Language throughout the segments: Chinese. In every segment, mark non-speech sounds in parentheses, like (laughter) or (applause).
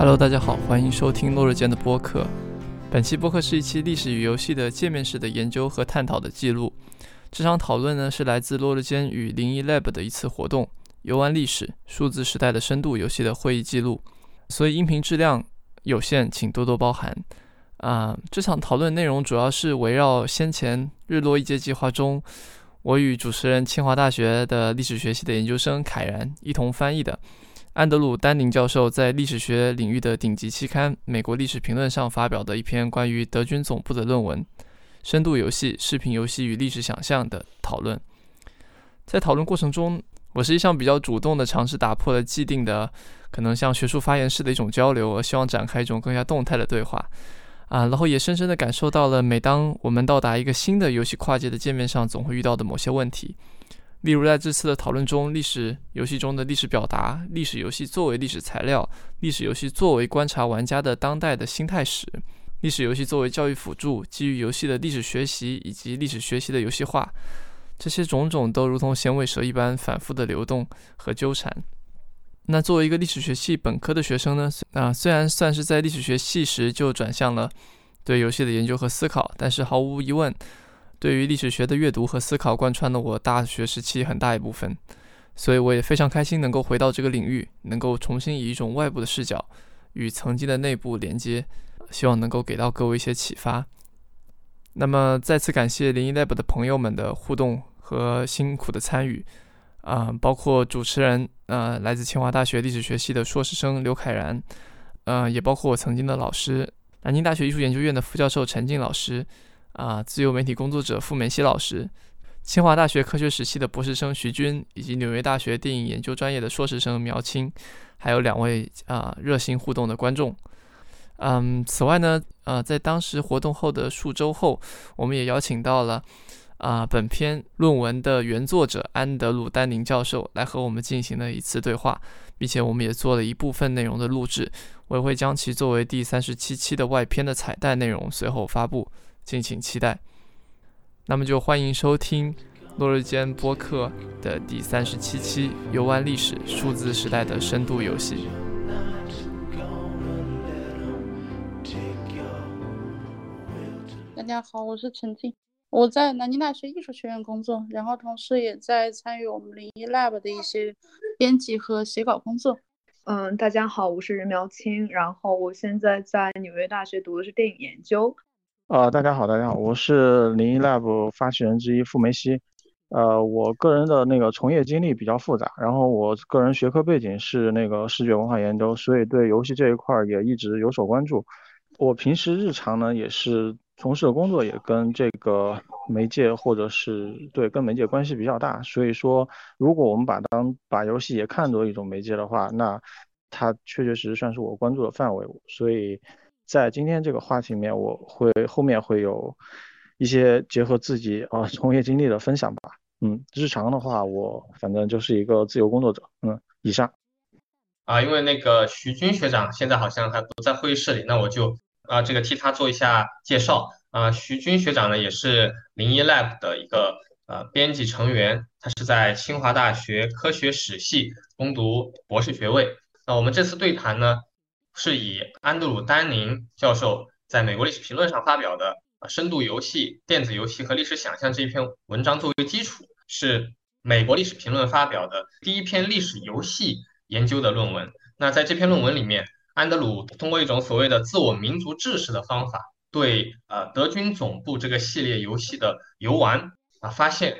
Hello，大家好，欢迎收听落日间的播客。本期播客是一期历史与游戏的界面式的研究和探讨的记录。这场讨论呢是来自落日间与零一 Lab 的一次活动，游玩历史、数字时代的深度游戏的会议记录，所以音频质量有限，请多多包涵。啊，这场讨论内容主要是围绕先前日落一阶计划中，我与主持人清华大学的历史学系的研究生凯然一同翻译的。安德鲁·丹宁教授在历史学领域的顶级期刊《美国历史评论》上发表的一篇关于德军总部的论文《深度游戏、视频游戏与历史想象》的讨论。在讨论过程中，我实际上比较主动的尝试打破了既定的，可能像学术发言式的一种交流，而希望展开一种更加动态的对话。啊，然后也深深的感受到了，每当我们到达一个新的游戏跨界的界面上，总会遇到的某些问题。例如，在这次的讨论中，历史游戏中的历史表达、历史游戏作为历史材料、历史游戏作为观察玩家的当代的心态史、历史游戏作为教育辅助、基于游戏的历史学习以及历史学习的游戏化，这些种种都如同响尾蛇一般反复的流动和纠缠。那作为一个历史学系本科的学生呢，啊，虽然算是在历史学系时就转向了对游戏的研究和思考，但是毫无疑问。对于历史学的阅读和思考，贯穿了我大学时期很大一部分，所以我也非常开心能够回到这个领域，能够重新以一种外部的视角与曾经的内部连接，希望能够给到各位一些启发。那么，再次感谢零一 lab 的朋友们的互动和辛苦的参与，啊，包括主持人，呃，来自清华大学历史学系的硕士生刘凯然，呃，也包括我曾经的老师，南京大学艺术研究院的副教授陈静老师。啊，自由媒体工作者傅梅西老师，清华大学科学史系的博士生徐军，以及纽约大学电影研究专业的硕士生苗青，还有两位啊热心互动的观众。嗯，此外呢，呃，在当时活动后的数周后，我们也邀请到了啊本篇论文的原作者安德鲁·丹宁教授来和我们进行了一次对话，并且我们也做了一部分内容的录制，我也会将其作为第三十七期的外篇的彩蛋内容随后发布。敬请期待。那么就欢迎收听落日间播客的第三十七期《游玩历史：数字时代的深度游戏》。大家好，我是陈静，我在南京大学艺术学院工作，然后同时也在参与我们零一 lab 的一些编辑和写稿工作。嗯，大家好，我是任苗青，然后我现在在纽约大学读的是电影研究。呃，大家好，大家好，我是零一 lab 发起人之一傅梅西。呃，我个人的那个从业经历比较复杂，然后我个人学科背景是那个视觉文化研究，所以对游戏这一块儿也一直有所关注。我平时日常呢也是从事的工作也跟这个媒介或者是对跟媒介关系比较大，所以说如果我们把当把游戏也看作一种媒介的话，那它确确实实算是我关注的范围，所以。在今天这个话题里面，我会后面会有一些结合自己啊从业经历的分享吧。嗯，日常的话，我反正就是一个自由工作者。嗯，以上。啊，因为那个徐军学长现在好像还不在会议室里，那我就啊这个替他做一下介绍。啊，徐军学长呢也是零一 lab 的一个呃编辑成员，他是在清华大学科学史系攻读博士学位。那我们这次对谈呢？是以安德鲁·丹宁教授在美国历史评论上发表的《深度游戏、电子游戏和历史想象》这一篇文章作为基础，是美国历史评论发表的第一篇历史游戏研究的论文。那在这篇论文里面，安德鲁通过一种所谓的自我民族志士的方法，对呃德军总部这个系列游戏的游玩啊，发现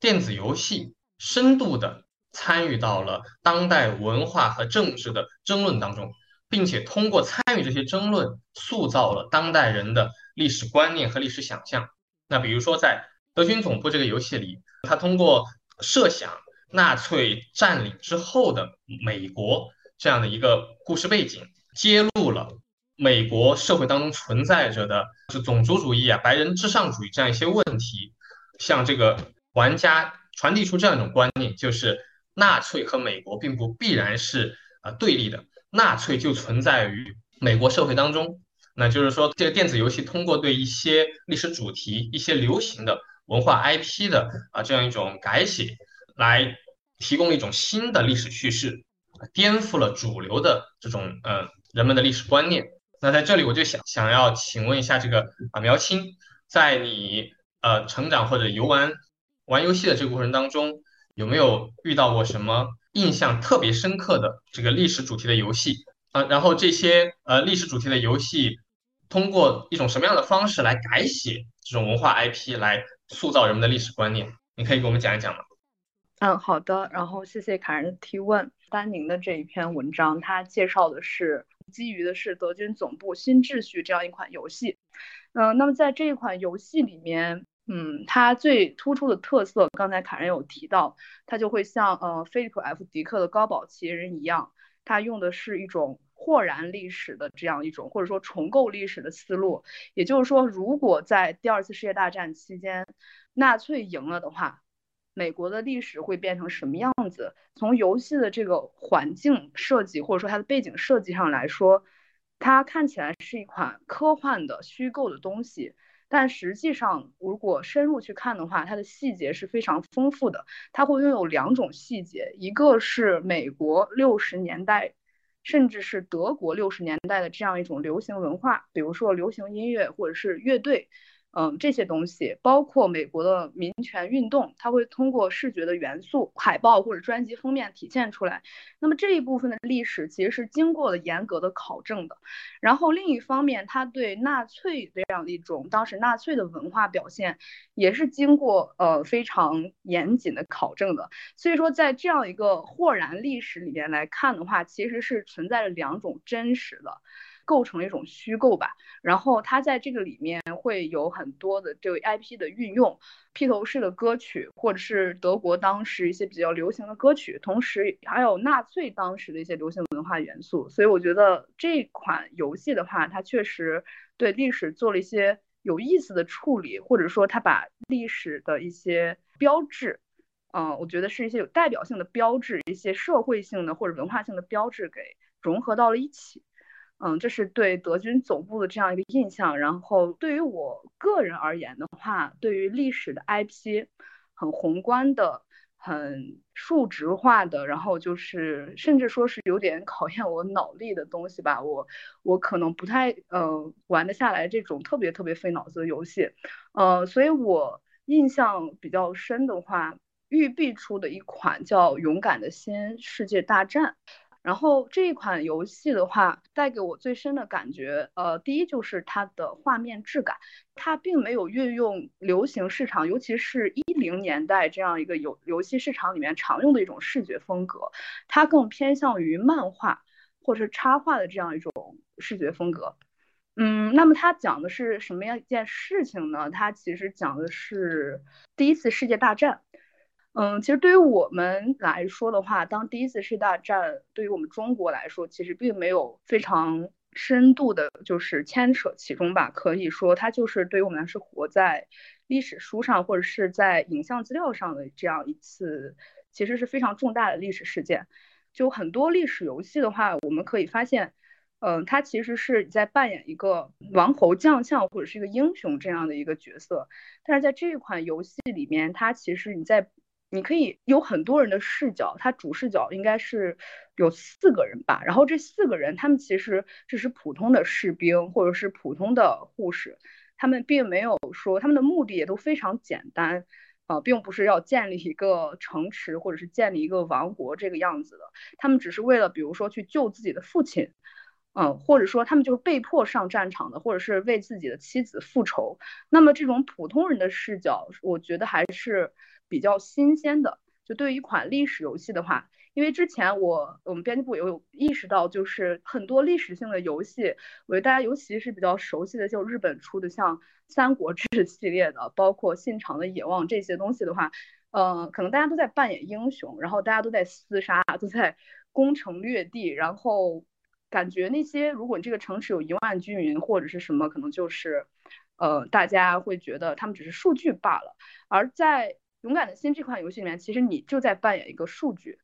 电子游戏深度的参与到了当代文化和政治的争论当中。并且通过参与这些争论，塑造了当代人的历史观念和历史想象。那比如说，在德军总部这个游戏里，他通过设想纳粹占领之后的美国这样的一个故事背景，揭露了美国社会当中存在着的是种族主义啊、白人至上主义这样一些问题，向这个玩家传递出这样一种观念，就是纳粹和美国并不必然是啊对立的。纳粹就存在于美国社会当中，那就是说，这个电子游戏通过对一些历史主题、一些流行的文化 IP 的啊这样一种改写，来提供了一种新的历史叙事，颠覆了主流的这种呃人们的历史观念。那在这里我就想想要请问一下这个啊苗青，在你呃成长或者游玩玩游戏的这个过程当中，有没有遇到过什么印象特别深刻的这个历史主题的游戏啊？然后这些呃历史主题的游戏通过一种什么样的方式来改写这种文化 IP 来塑造人们的历史观念？你可以给我们讲一讲吗？嗯，好的。然后谢谢卡人的提问。丹宁的这一篇文章，它介绍的是基于的是德军总部新秩序这样一款游戏。嗯，那么在这一款游戏里面，嗯，它最突出的特色，刚才卡人有提到，它就会像呃菲利普 F 迪克的高堡奇人一样，它用的是一种豁然历史的这样一种或者说重构历史的思路。也就是说，如果在第二次世界大战期间，纳粹赢了的话，美国的历史会变成什么样子？从游戏的这个环境设计或者说它的背景设计上来说，它看起来是一款科幻的虚构的东西，但实际上如果深入去看的话，它的细节是非常丰富的。它会拥有两种细节，一个是美国六十年代，甚至是德国六十年代的这样一种流行文化，比如说流行音乐或者是乐队。嗯，这些东西包括美国的民权运动，它会通过视觉的元素、海报或者专辑封面体现出来。那么这一部分的历史其实是经过了严格的考证的。然后另一方面，它对纳粹这样的一种当时纳粹的文化表现，也是经过呃非常严谨的考证的。所以说，在这样一个豁然历史里面来看的话，其实是存在着两种真实的。构成了一种虚构吧，然后它在这个里面会有很多的这个 IP 的运用，披头士的歌曲，或者是德国当时一些比较流行的歌曲，同时还有纳粹当时的一些流行文化元素。所以我觉得这款游戏的话，它确实对历史做了一些有意思的处理，或者说它把历史的一些标志，嗯，我觉得是一些有代表性的标志，一些社会性的或者文化性的标志给融合到了一起。嗯，这是对德军总部的这样一个印象。然后对于我个人而言的话，对于历史的 IP，很宏观的、很数值化的，然后就是甚至说是有点考验我脑力的东西吧。我我可能不太呃玩得下来这种特别特别费脑子的游戏。呃，所以我印象比较深的话，育碧出的一款叫《勇敢的新世界大战》。然后这一款游戏的话，带给我最深的感觉，呃，第一就是它的画面质感，它并没有运用流行市场，尤其是一零年代这样一个游游戏市场里面常用的一种视觉风格，它更偏向于漫画或者是插画的这样一种视觉风格。嗯，那么它讲的是什么样一件事情呢？它其实讲的是第一次世界大战。嗯，其实对于我们来说的话，当第一次世界大战对于我们中国来说，其实并没有非常深度的，就是牵扯其中吧。可以说，它就是对于我们来说，活在历史书上或者是在影像资料上的这样一次，其实是非常重大的历史事件。就很多历史游戏的话，我们可以发现，嗯，它其实是在扮演一个王侯将相或者是一个英雄这样的一个角色。但是在这款游戏里面，它其实你在你可以有很多人的视角，他主视角应该是有四个人吧，然后这四个人他们其实只是普通的士兵或者是普通的护士，他们并没有说他们的目的也都非常简单，啊，并不是要建立一个城池或者是建立一个王国这个样子的，他们只是为了比如说去救自己的父亲，嗯，或者说他们就是被迫上战场的，或者是为自己的妻子复仇，那么这种普通人的视角，我觉得还是。比较新鲜的，就对于一款历史游戏的话，因为之前我我们编辑部有意识到，就是很多历史性的游戏，我觉得大家尤其是比较熟悉的，就日本出的像《三国志 (laughs)》系列的，包括《信长的野望》这些东西的话，呃，可能大家都在扮演英雄，然后大家都在厮杀，都在攻城略地，然后感觉那些如果你这个城池有一万居民或者是什么，可能就是呃大家会觉得他们只是数据罢了，而在勇敢的心这款游戏里面，其实你就在扮演一个数据，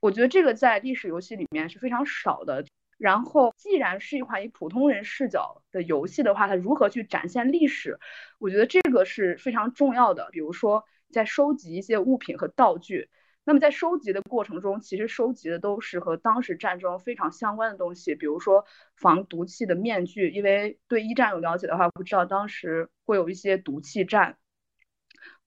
我觉得这个在历史游戏里面是非常少的。然后，既然是一款以普通人视角的游戏的话，它如何去展现历史，我觉得这个是非常重要的。比如说，在收集一些物品和道具，那么在收集的过程中，其实收集的都是和当时战争非常相关的东西，比如说防毒气的面具，因为对一战有了解的话，不知道当时会有一些毒气战。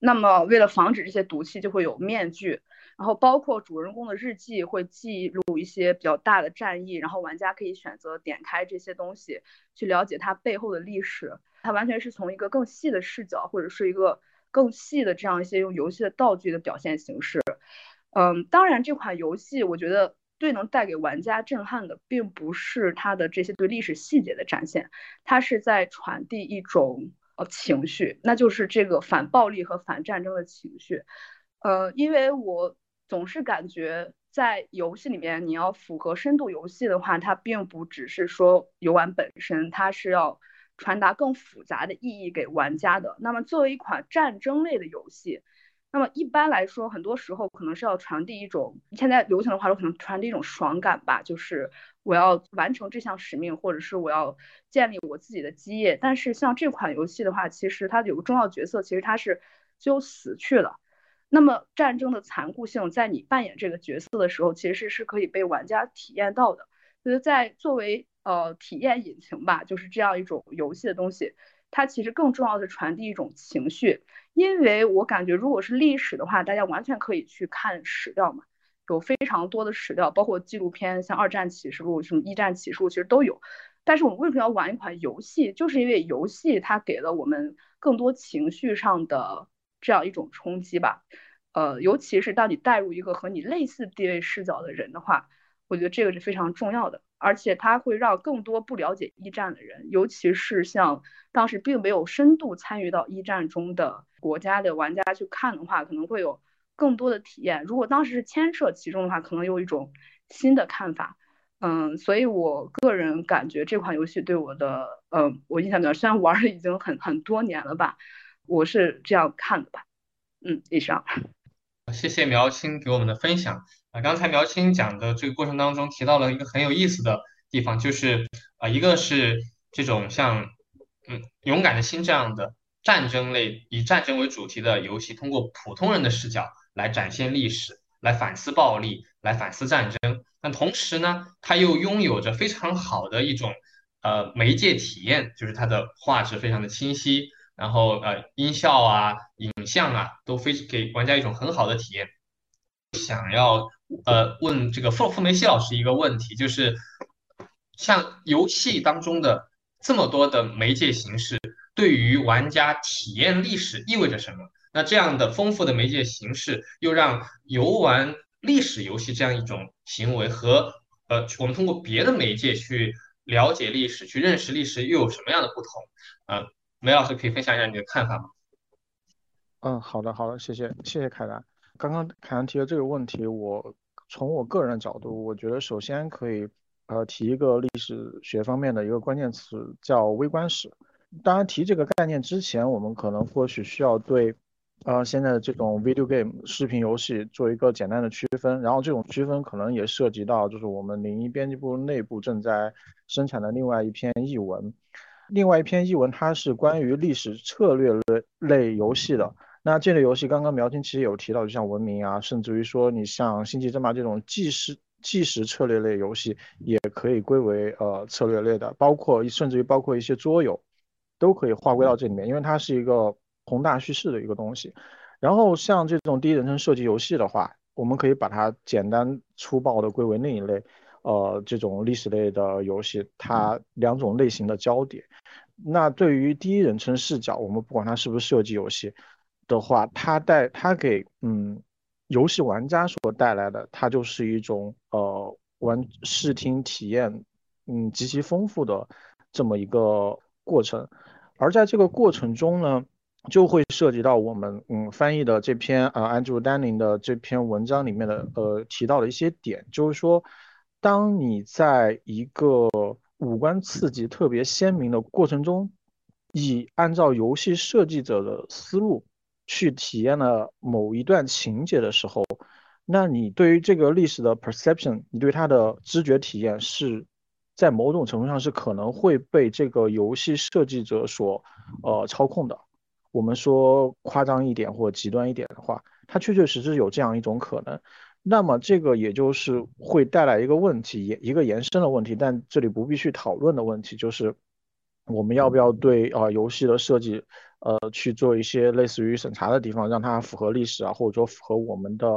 那么为了防止这些毒气，就会有面具，然后包括主人公的日记会记录一些比较大的战役，然后玩家可以选择点开这些东西去了解它背后的历史。它完全是从一个更细的视角，或者是一个更细的这样一些用游戏的道具的表现形式。嗯，当然这款游戏我觉得最能带给玩家震撼的，并不是它的这些对历史细节的展现，它是在传递一种情绪，那就是这个反暴力和反战争的情绪。呃，因为我总是感觉在游戏里面，你要符合深度游戏的话，它并不只是说游玩本身，它是要传达更复杂的意义给玩家的。那么作为一款战争类的游戏，那么一般来说，很多时候可能是要传递一种现在流行的话说，可能传递一种爽感吧，就是我要完成这项使命，或者是我要建立我自己的基业。但是像这款游戏的话，其实它有个重要角色，其实它是就死去了。那么战争的残酷性，在你扮演这个角色的时候，其实是可以被玩家体验到的。就是在作为呃体验引擎吧，就是这样一种游戏的东西。它其实更重要的传递一种情绪，因为我感觉如果是历史的话，大家完全可以去看史料嘛，有非常多的史料，包括纪录片，像二战启示录、什么一战启示录，其实都有。但是我们为什么要玩一款游戏？就是因为游戏它给了我们更多情绪上的这样一种冲击吧。呃，尤其是当你带入一个和你类似地位视角的人的话，我觉得这个是非常重要的。而且它会让更多不了解一战的人，尤其是像当时并没有深度参与到一战中的国家的玩家去看的话，可能会有更多的体验。如果当时是牵涉其中的话，可能有一种新的看法。嗯，所以我个人感觉这款游戏对我的，嗯，我印象比较，深玩了已经很很多年了吧，我是这样看的吧。嗯，以上。谢谢苗青给我们的分享。啊，刚才苗青讲的这个过程当中提到了一个很有意思的地方，就是啊，一个是这种像嗯勇敢的心这样的战争类以战争为主题的游戏，通过普通人的视角来展现历史，来反思暴力，来反思战争。但同时呢，它又拥有着非常好的一种呃媒介体验，就是它的画质非常的清晰，然后呃音效啊、影像啊都非给玩家一种很好的体验。想要。呃，问这个傅傅梅西老师一个问题，就是像游戏当中的这么多的媒介形式，对于玩家体验历史意味着什么？那这样的丰富的媒介形式，又让游玩历史游戏这样一种行为和呃，我们通过别的媒介去了解历史、去认识历史，又有什么样的不同？呃，梅老师可以分享一下你的看法吗？嗯，好的，好的，谢谢，谢谢凯兰。刚刚凯兰提的这个问题，我。从我个人的角度，我觉得首先可以呃提一个历史学方面的一个关键词，叫微观史。当然，提这个概念之前，我们可能或许需要对呃现在的这种 video game 视频游戏做一个简单的区分。然后这种区分可能也涉及到就是我们零一编辑部内部正在生产的另外一篇译文。另外一篇译文它是关于历史策略类类游戏的。那这类游戏，刚刚苗青其实有提到，就像文明啊，甚至于说你像星际争霸这种计时计时策略类游戏，也可以归为呃策略类的，包括甚至于包括一些桌游，都可以划归到这里面，因为它是一个宏大叙事的一个东西。然后像这种第一人称射击游戏的话，我们可以把它简单粗暴的归为另一类，呃，这种历史类的游戏，它两种类型的交叠。那对于第一人称视角，我们不管它是不是射击游戏。的话，它带它给嗯游戏玩家所带来的，它就是一种呃玩视听体验嗯极其丰富的这么一个过程，而在这个过程中呢，就会涉及到我们嗯翻译的这篇呃 Andrew Danning 的这篇文章里面的呃提到的一些点，就是说，当你在一个五官刺激特别鲜明的过程中，以按照游戏设计者的思路。去体验了某一段情节的时候，那你对于这个历史的 perception，你对它的知觉体验是在某种程度上是可能会被这个游戏设计者所呃操控的。我们说夸张一点或极端一点的话，它确确实实有这样一种可能。那么这个也就是会带来一个问题，一个延伸的问题，但这里不必去讨论的问题就是，我们要不要对啊游戏的设计，呃去做一些类似于审查的地方，让它符合历史啊，或者说符合我们的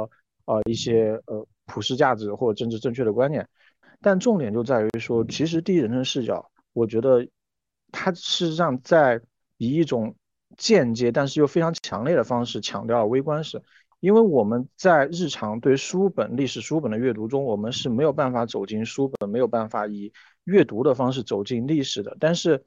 呃一些呃普世价值或者政治正确的观念。但重点就在于说，其实第一人称视角，我觉得它事实上在以一种间接但是又非常强烈的方式强调了微观史。因为我们在日常对书本、历史书本的阅读中，我们是没有办法走进书本，没有办法以阅读的方式走进历史的。但是，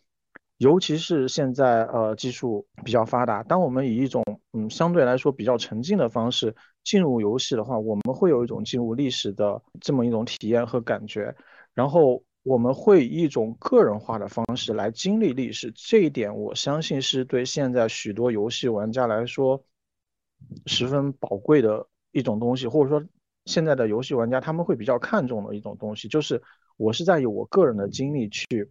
尤其是现在，呃，技术比较发达，当我们以一种嗯相对来说比较沉浸的方式进入游戏的话，我们会有一种进入历史的这么一种体验和感觉。然后，我们会以一种个人化的方式来经历历史。这一点，我相信是对现在许多游戏玩家来说。十分宝贵的一种东西，或者说现在的游戏玩家他们会比较看重的一种东西，就是我是在以我个人的经历去、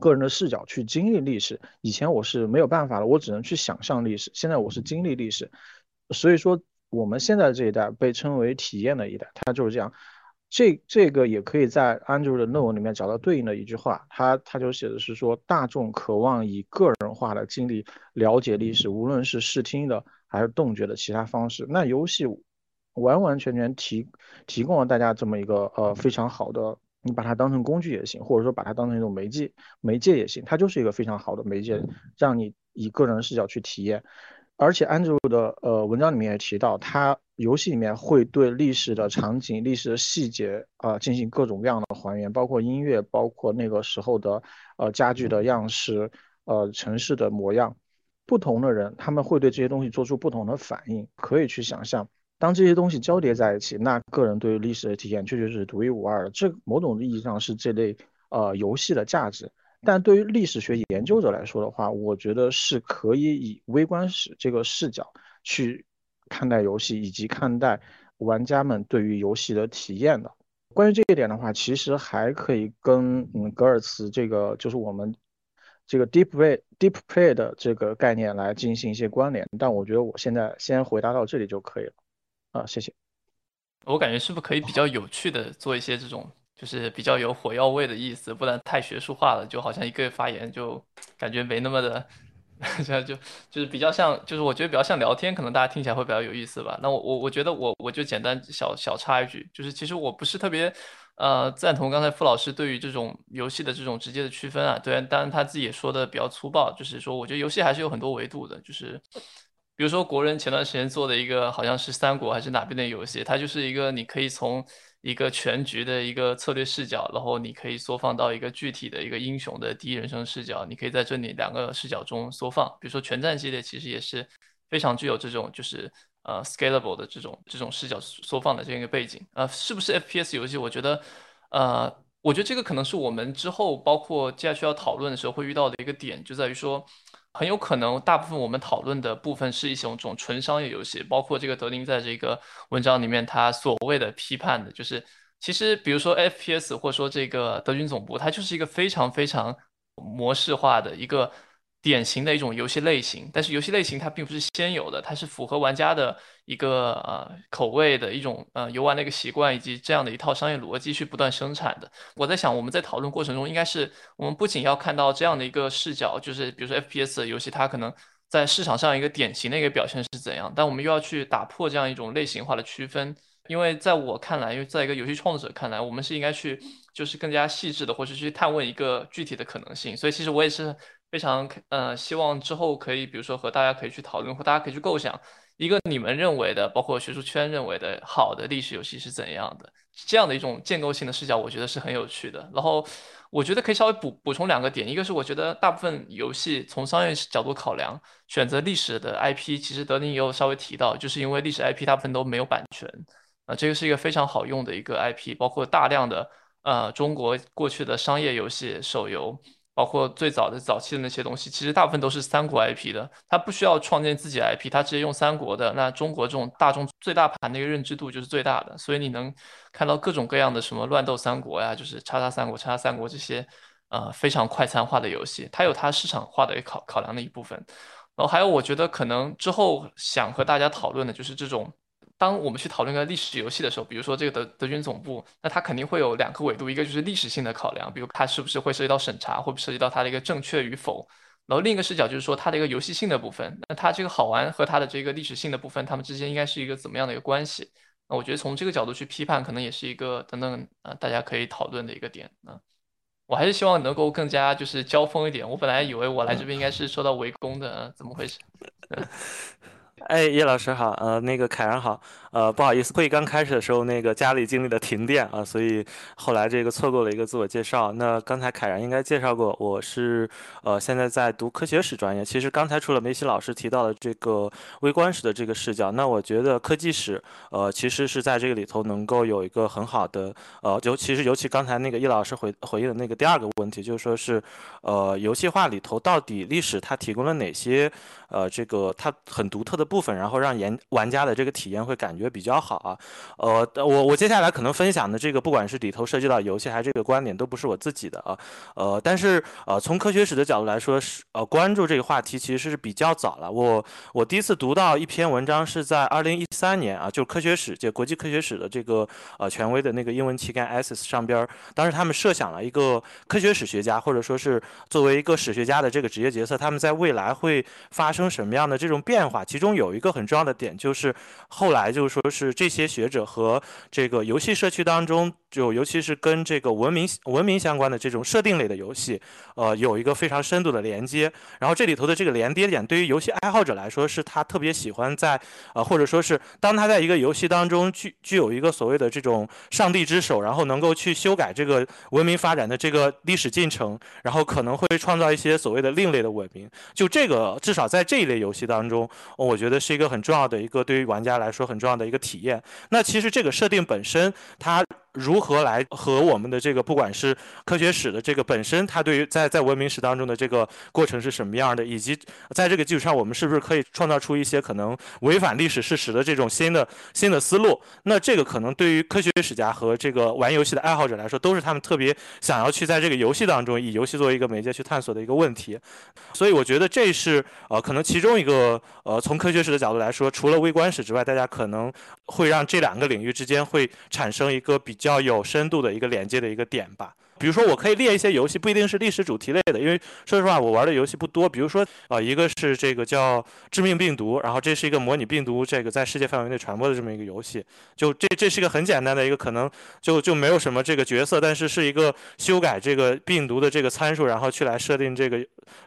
个人的视角去经历历史。以前我是没有办法的，我只能去想象历史。现在我是经历历史，所以说我们现在这一代被称为体验的一代，它就是这样。这这个也可以在 Andrew 的论文里面找到对应的一句话，他他就写的是说，大众渴望以个人化的经历了解历史，无论是视听的。还是动觉的其他方式，那游戏完完全全提提供了大家这么一个呃非常好的，你把它当成工具也行，或者说把它当成一种媒介媒介也行，它就是一个非常好的媒介，让你以个人视角去体验。而且 Andrew 的呃文章里面也提到，他游戏里面会对历史的场景、历史的细节啊进行各种各样的还原，包括音乐，包括那个时候的呃家具的样式，呃城市的模样。不同的人，他们会对这些东西做出不同的反应。可以去想象，当这些东西交叠在一起，那个人对于历史的体验确确是独一无二的。这某种意义上是这类呃游戏的价值。但对于历史学研究者来说的话，我觉得是可以以微观史这个视角去看待游戏，以及看待玩家们对于游戏的体验的。关于这一点的话，其实还可以跟嗯格尔茨这个就是我们。这个 deep play deep play 的这个概念来进行一些关联，但我觉得我现在先回答到这里就可以了。啊，谢谢。我感觉是不是可以比较有趣的做一些这种，就是比较有火药味的意思，不然太学术化了，就好像一个发言就感觉没那么的，这 (laughs) 样就就是比较像，就是我觉得比较像聊天，可能大家听起来会比较有意思吧。那我我我觉得我我就简单小小插一句，就是其实我不是特别。呃，赞同刚才傅老师对于这种游戏的这种直接的区分啊，对，当然他自己也说的比较粗暴，就是说，我觉得游戏还是有很多维度的，就是比如说国人前段时间做的一个好像是三国还是哪边的游戏，它就是一个你可以从一个全局的一个策略视角，然后你可以缩放到一个具体的一个英雄的第一人称视角，你可以在这里两个视角中缩放，比如说全战系列其实也是非常具有这种就是。呃，scalable 的这种这种视角缩放的这样一个背景，呃，是不是 FPS 游戏？我觉得，呃，我觉得这个可能是我们之后包括接下去要讨论的时候会遇到的一个点，就在于说，很有可能大部分我们讨论的部分是一种这种纯商业游戏，包括这个德林在这个文章里面他所谓的批判的，就是其实比如说 FPS 或者说这个德军总部，它就是一个非常非常模式化的一个。典型的一种游戏类型，但是游戏类型它并不是先有的，它是符合玩家的一个呃口味的一种呃游玩的一个习惯，以及这样的一套商业逻辑去不断生产的。我在想，我们在讨论过程中，应该是我们不仅要看到这样的一个视角，就是比如说 FPS 的游戏，它可能在市场上一个典型的一个表现是怎样，但我们又要去打破这样一种类型化的区分，因为在我看来，因为在一个游戏创作者看来，我们是应该去就是更加细致的，或是去探问一个具体的可能性。所以其实我也是。非常呃，希望之后可以，比如说和大家可以去讨论，或大家可以去构想一个你们认为的，包括学术圈认为的好的历史游戏是怎样的，这样的一种建构性的视角，我觉得是很有趣的。然后我觉得可以稍微补补充两个点，一个是我觉得大部分游戏从商业角度考量，选择历史的 IP，其实德林也有稍微提到，就是因为历史 IP 大部分都没有版权，啊，这个是一个非常好用的一个 IP，包括大量的呃中国过去的商业游戏手游。包括最早的早期的那些东西，其实大部分都是三国 IP 的，它不需要创建自己 IP，它直接用三国的。那中国这种大众最大盘的一个认知度就是最大的，所以你能看到各种各样的什么乱斗三国呀，就是叉叉三国、叉叉三国这些，呃，非常快餐化的游戏，它有它市场化的考考量的一部分。然后还有，我觉得可能之后想和大家讨论的就是这种，当我们去讨论一个历史游戏的时候，比如说这个德德军总部，那它肯定会有两个维度，一个就是历史性的考量，比如它是不是会涉及到审查，会不会涉及到它的一个正确与否。然后另一个视角就是说它的一个游戏性的部分，那它这个好玩和它的这个历史性的部分，它们之间应该是一个怎么样的一个关系？那我觉得从这个角度去批判，可能也是一个等等啊，大家可以讨论的一个点啊。我还是希望能够更加就是交锋一点。我本来以为我来这边应该是受到围攻的，怎么回事？(laughs) 哎，叶老师好，呃，那个凯然好，呃，不好意思，会议刚开始的时候，那个家里经历了停电啊，所以后来这个错过了一个自我介绍。那刚才凯然应该介绍过，我是呃现在在读科学史专业。其实刚才除了梅西老师提到的这个微观史的这个视角，那我觉得科技史呃其实是在这个里头能够有一个很好的呃，尤其是尤其刚才那个叶老师回回应的那个第二个问题，就是说是呃游戏化里头到底历史它提供了哪些呃这个它很独特的。部分，然后让研玩家的这个体验会感觉比较好啊。呃，我我接下来可能分享的这个，不管是里头涉及到游戏还是这个观点，都不是我自己的啊。呃，但是呃，从科学史的角度来说，是呃关注这个话题其实是比较早了。我我第一次读到一篇文章是在二零一三年啊，就是科学史，就国际科学史的这个呃权威的那个英文期刊《Access》上边，当时他们设想了一个科学史学家，或者说是作为一个史学家的这个职业角色，他们在未来会发生什么样的这种变化，其中。有一个很重要的点，就是后来就是说是这些学者和这个游戏社区当中。就尤其是跟这个文明文明相关的这种设定类的游戏，呃，有一个非常深度的连接。然后这里头的这个连接点，对于游戏爱好者来说，是他特别喜欢在，呃，或者说是当他在一个游戏当中具具有一个所谓的这种上帝之手，然后能够去修改这个文明发展的这个历史进程，然后可能会创造一些所谓的另类的文明。就这个，至少在这一类游戏当中，我觉得是一个很重要的一个对于玩家来说很重要的一个体验。那其实这个设定本身，它。如何来和我们的这个不管是科学史的这个本身，它对于在在文明史当中的这个过程是什么样的，以及在这个基础上，我们是不是可以创造出一些可能违反历史事实的这种新的新的思路？那这个可能对于科学史家和这个玩游戏的爱好者来说，都是他们特别想要去在这个游戏当中以游戏作为一个媒介去探索的一个问题。所以我觉得这是呃可能其中一个呃从科学史的角度来说，除了微观史之外，大家可能会让这两个领域之间会产生一个比较。要有深度的一个连接的一个点吧。比如说，我可以列一些游戏，不一定是历史主题类的，因为说实话，我玩的游戏不多。比如说，呃，一个是这个叫《致命病毒》，然后这是一个模拟病毒这个在世界范围内传播的这么一个游戏。就这，这是一个很简单的一个，可能就就没有什么这个角色，但是是一个修改这个病毒的这个参数，然后去来设定这个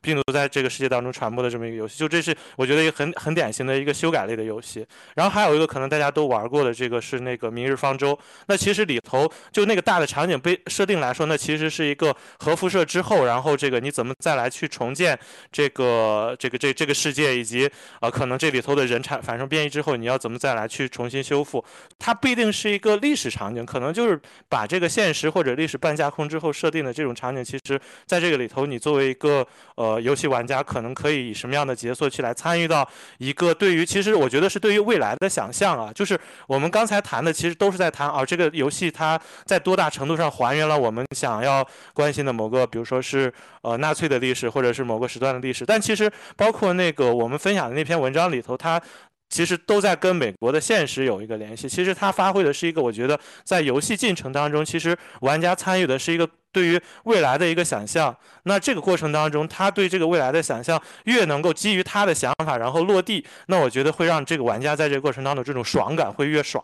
病毒在这个世界当中传播的这么一个游戏。就这是我觉得一个很很典型的一个修改类的游戏。然后还有一个可能大家都玩过的这个是那个《明日方舟》，那其实里头就那个大的场景被设定来说，那其实是一个。核辐射之后，然后这个你怎么再来去重建这个这个这这个世界，以及呃可能这里头的人产反生变异之后，你要怎么再来去重新修复？它不一定是一个历史场景，可能就是把这个现实或者历史半架空之后设定的这种场景。其实在这个里头，你作为一个呃游戏玩家，可能可以以什么样的角色去来参与到一个对于其实我觉得是对于未来的想象啊，就是我们刚才谈的其实都是在谈啊这个游戏它在多大程度上还原了我们想想要。关心的某个，比如说是呃纳粹的历史，或者是某个时段的历史，但其实包括那个我们分享的那篇文章里头，它其实都在跟美国的现实有一个联系。其实它发挥的是一个，我觉得在游戏进程当中，其实玩家参与的是一个对于未来的一个想象。那这个过程当中，他对这个未来的想象越能够基于他的想法然后落地，那我觉得会让这个玩家在这个过程当中这种爽感会越爽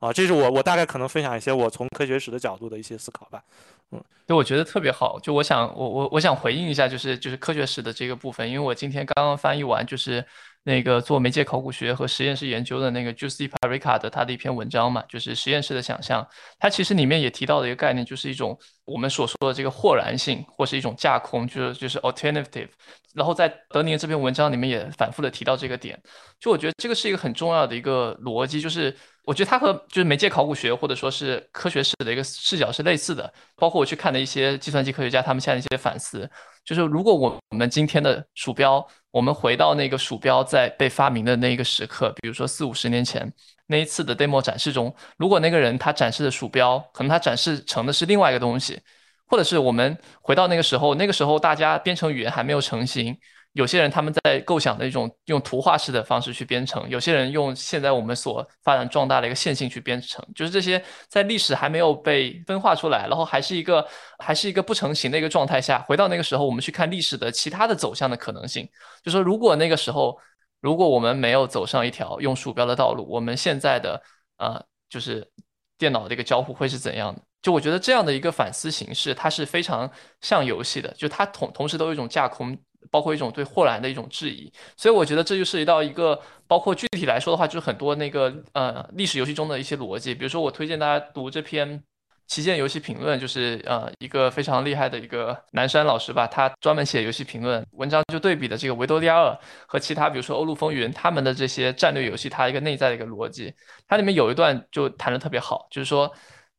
啊。这是我我大概可能分享一些我从科学史的角度的一些思考吧。嗯，对我觉得特别好。就我想，我我我想回应一下，就是就是科学史的这个部分，因为我今天刚刚翻译完，就是那个做媒介考古学和实验室研究的那个 Giuseppe Rica 的他的一篇文章嘛，就是实验室的想象。它其实里面也提到的一个概念，就是一种我们所说的这个豁然性，或是一种架空，就是就是 alternative。然后在德宁这篇文章里面也反复的提到这个点。就我觉得这个是一个很重要的一个逻辑，就是。我觉得它和就是媒介考古学或者说是科学史的一个视角是类似的，包括我去看的一些计算机科学家他们现在一些反思，就是如果我们今天的鼠标，我们回到那个鼠标在被发明的那一个时刻，比如说四五十年前那一次的 demo 展示中，如果那个人他展示的鼠标，可能他展示成的是另外一个东西，或者是我们回到那个时候，那个时候大家编程语言还没有成型。有些人他们在构想的一种用图画式的方式去编程，有些人用现在我们所发展壮大的一个线性去编程，就是这些在历史还没有被分化出来，然后还是一个还是一个不成形的一个状态下，回到那个时候，我们去看历史的其他的走向的可能性，就说如果那个时候，如果我们没有走上一条用鼠标的道路，我们现在的呃就是电脑的一个交互会是怎样的？就我觉得这样的一个反思形式，它是非常像游戏的，就它同同时都有一种架空。包括一种对霍兰的一种质疑，所以我觉得这就涉及到一个，包括具体来说的话，就是很多那个呃历史游戏中的一些逻辑。比如说，我推荐大家读这篇《旗舰游戏评论》，就是呃一个非常厉害的一个南山老师吧，他专门写游戏评论文章，就对比的这个维多利亚二和其他，比如说欧陆风云他们的这些战略游戏，它一个内在的一个逻辑。它里面有一段就谈的特别好，就是说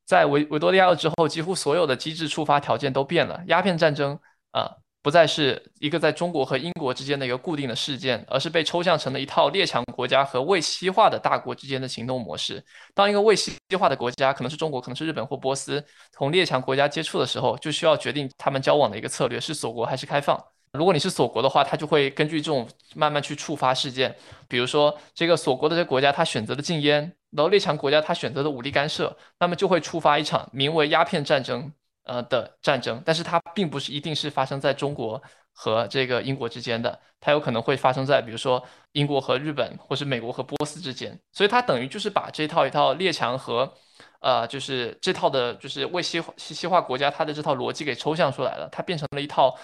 在维维多利亚二之后，几乎所有的机制触发条件都变了，鸦片战争啊。不再是一个在中国和英国之间的一个固定的事件，而是被抽象成了一套列强国家和未西化的大国之间的行动模式。当一个未西化的国家，可能是中国，可能是日本或波斯，同列强国家接触的时候，就需要决定他们交往的一个策略是锁国还是开放。如果你是锁国的话，它就会根据这种慢慢去触发事件，比如说这个锁国的这个国家，他选择了禁烟，然后列强国家他选择的武力干涉，那么就会触发一场名为鸦片战争。呃的战争，但是它并不是一定是发生在中国和这个英国之间的，它有可能会发生在比如说英国和日本，或是美国和波斯之间。所以它等于就是把这套一套列强和，呃，就是这套的，就是为西西西化国家它的这套逻辑给抽象出来了，它变成了一套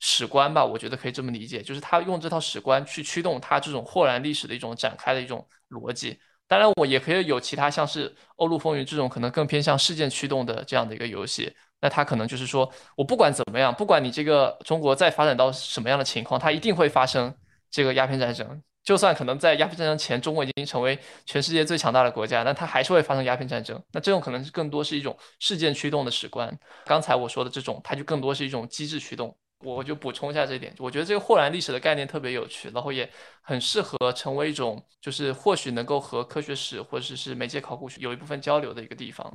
史观吧，我觉得可以这么理解，就是他用这套史观去驱动它这种豁然历史的一种展开的一种逻辑。当然，我也可以有其他像是《欧陆风云》这种可能更偏向事件驱动的这样的一个游戏。那他可能就是说，我不管怎么样，不管你这个中国再发展到什么样的情况，它一定会发生这个鸦片战争。就算可能在鸦片战争前，中国已经成为全世界最强大的国家，那它还是会发生鸦片战争。那这种可能是更多是一种事件驱动的史观。刚才我说的这种，它就更多是一种机制驱动。我就补充一下这一点，我觉得这个霍兰历史的概念特别有趣，然后也很适合成为一种，就是或许能够和科学史或者是媒介考古学有一部分交流的一个地方。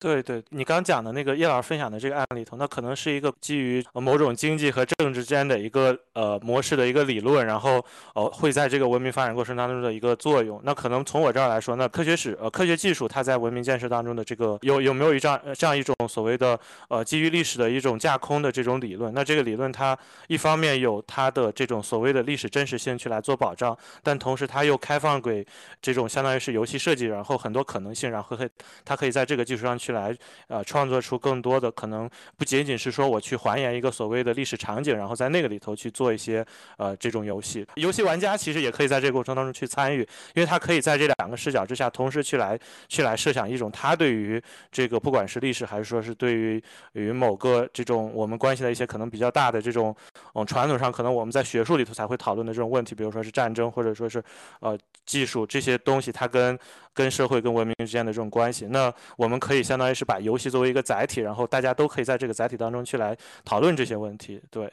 对对，你刚讲的那个叶老师分享的这个案例头，那可能是一个基于某种经济和政治之间的一个呃模式的一个理论，然后呃会在这个文明发展过程当中的一个作用。那可能从我这儿来说，那科学史呃科学技术它在文明建设当中的这个有有没有一这样这样一种所谓的呃基于历史的一种架空的这种理论？那这个理论它一方面有它的这种所谓的历史真实性去来做保障，但同时它又开放给这种相当于是游戏设计，然后很多可能性，然后可以它可以在这个基础上去。去来，呃，创作出更多的可能，不仅仅是说我去还原一个所谓的历史场景，然后在那个里头去做一些呃这种游戏。游戏玩家其实也可以在这个过程当中去参与，因为他可以在这两个视角之下同时去来去来设想一种他对于这个不管是历史还是说是对于与某个这种我们关系的一些可能比较大的这种嗯传统上可能我们在学术里头才会讨论的这种问题，比如说是战争或者说是呃技术这些东西，它跟跟社会跟文明之间的这种关系，那我们可以相。当于是把游戏作为一个载体，然后大家都可以在这个载体当中去来讨论这些问题。对，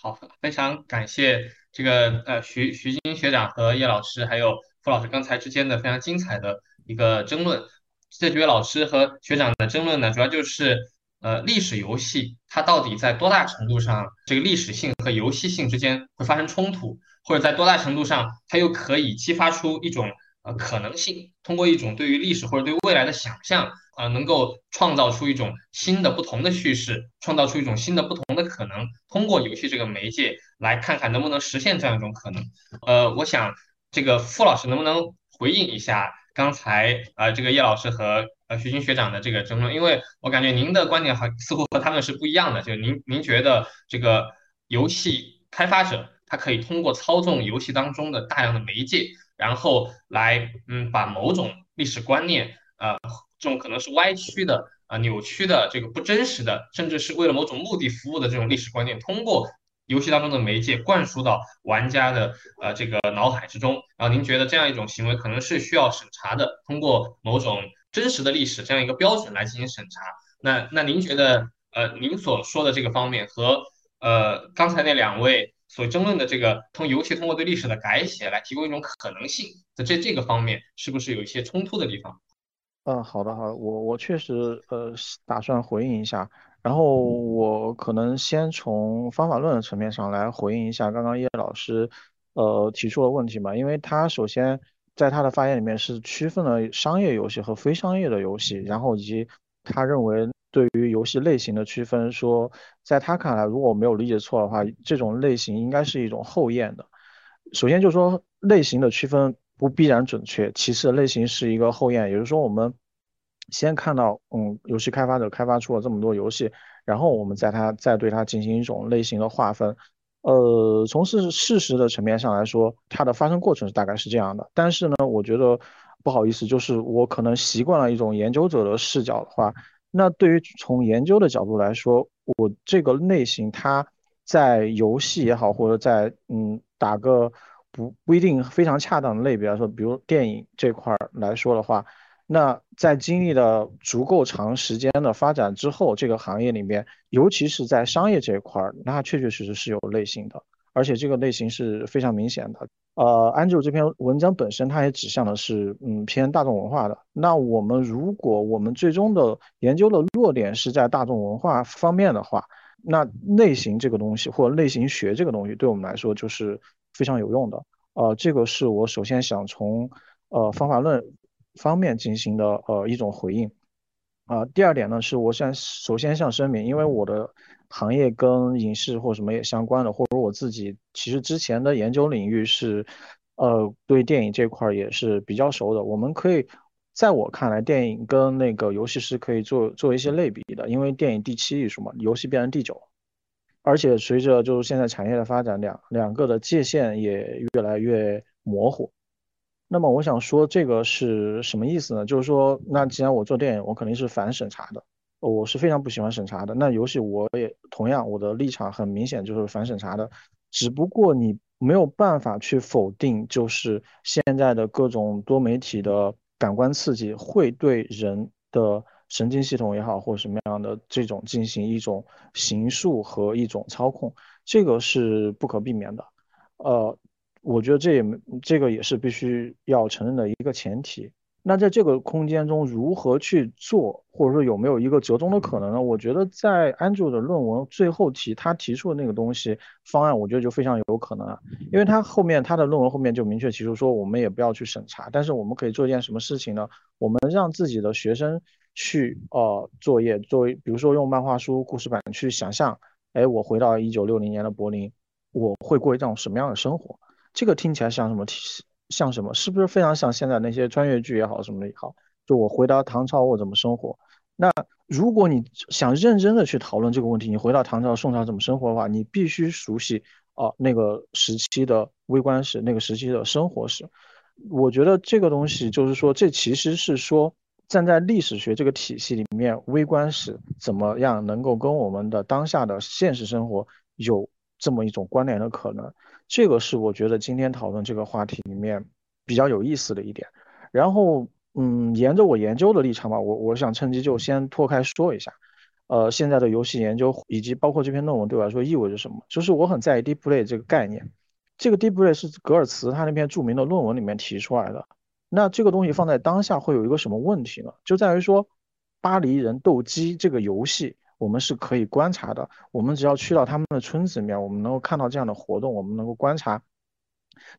好，非常感谢这个呃徐徐晶学长和叶老师还有傅老师刚才之间的非常精彩的一个争论。这几位老师和学长的争论呢，主要就是呃历史游戏它到底在多大程度上这个历史性和游戏性之间会发生冲突，或者在多大程度上它又可以激发出一种呃可能性，通过一种对于历史或者对未来的想象。啊，能够创造出一种新的、不同的叙事，创造出一种新的、不同的可能。通过游戏这个媒介，来看看能不能实现这样一种可能。呃，我想这个傅老师能不能回应一下刚才呃这个叶老师和呃徐军学长的这个争论？因为我感觉您的观点还似乎和他们是不一样的。就您您觉得这个游戏开发者他可以通过操纵游戏当中的大量的媒介，然后来嗯把某种历史观念呃。这种可能是歪曲的啊、扭曲的、这个不真实的，甚至是为了某种目的服务的这种历史观念，通过游戏当中的媒介灌输到玩家的呃这个脑海之中。然后您觉得这样一种行为可能是需要审查的，通过某种真实的历史这样一个标准来进行审查。那那您觉得呃您所说的这个方面和呃刚才那两位所争论的这个通尤其通过对历史的改写来提供一种可能性在这这个方面，是不是有一些冲突的地方？嗯，好的，好的，我我确实呃打算回应一下，然后我可能先从方法论的层面上来回应一下刚刚叶老师呃提出的问题嘛，因为他首先在他的发言里面是区分了商业游戏和非商业的游戏，然后以及他认为对于游戏类型的区分，说在他看来，如果我没有理解错的话，这种类型应该是一种后验的。首先就是说类型的区分。不必然准确。其次，类型是一个后验，也就是说，我们先看到，嗯，游戏开发者开发出了这么多游戏，然后我们在它再对它进行一种类型的划分。呃，从事事实的层面上来说，它的发生过程是大概是这样的。但是呢，我觉得不好意思，就是我可能习惯了一种研究者的视角的话，那对于从研究的角度来说，我这个类型它在游戏也好，或者在嗯打个。不不一定非常恰当的类别来说，比如电影这块儿来说的话，那在经历了足够长时间的发展之后，这个行业里面，尤其是在商业这一块儿，那确确实实是有类型的，而且这个类型是非常明显的。呃，Andrew 这篇文章本身，它也指向的是嗯偏大众文化的。那我们如果我们最终的研究的落点是在大众文化方面的话，那类型这个东西或类型学这个东西，对我们来说就是。非常有用的，呃，这个是我首先想从呃方法论方面进行的呃一种回应，啊，第二点呢是我想首先想声明，因为我的行业跟影视或什么也相关的，或者我自己其实之前的研究领域是，呃，对电影这块也是比较熟的。我们可以在我看来，电影跟那个游戏是可以做做一些类比的，因为电影第七艺术嘛，游戏变成第九。而且随着就是现在产业的发展，两两个的界限也越来越模糊。那么我想说这个是什么意思呢？就是说，那既然我做电影，我肯定是反审查的，我是非常不喜欢审查的。那游戏我也同样，我的立场很明显就是反审查的。只不过你没有办法去否定，就是现在的各种多媒体的感官刺激会对人的。神经系统也好，或什么样的这种进行一种形塑和一种操控，这个是不可避免的。呃，我觉得这也这个也是必须要承认的一个前提。那在这个空间中如何去做，或者说有没有一个折中的可能呢？我觉得在 Andrew 的论文最后提他提出的那个东西方案，我觉得就非常有可能啊，因为他后面他的论文后面就明确提出说，我们也不要去审查，但是我们可以做一件什么事情呢？我们让自己的学生。去呃作业作为，比如说用漫画书故事板去想象，哎，我回到一九六零年的柏林，我会过一种什么样的生活？这个听起来像什么体系？像什么？是不是非常像现在那些穿越剧也好什么的也好？就我回到唐朝我怎么生活？那如果你想认真的去讨论这个问题，你回到唐朝宋朝怎么生活的话，你必须熟悉啊那个时期的微观史，那个时期的生活史。我觉得这个东西就是说，这其实是说。站在历史学这个体系里面，微观史怎么样能够跟我们的当下的现实生活有这么一种关联的可能？这个是我觉得今天讨论这个话题里面比较有意思的一点。然后，嗯，沿着我研究的立场吧，我我想趁机就先脱开说一下，呃，现在的游戏研究以及包括这篇论文对我来说意味着什么？就是我很在意 deep play 这个概念。这个 deep play 是格尔茨他那篇著名的论文里面提出来的。那这个东西放在当下会有一个什么问题呢？就在于说，巴黎人斗鸡这个游戏，我们是可以观察的。我们只要去到他们的村子里面，我们能够看到这样的活动，我们能够观察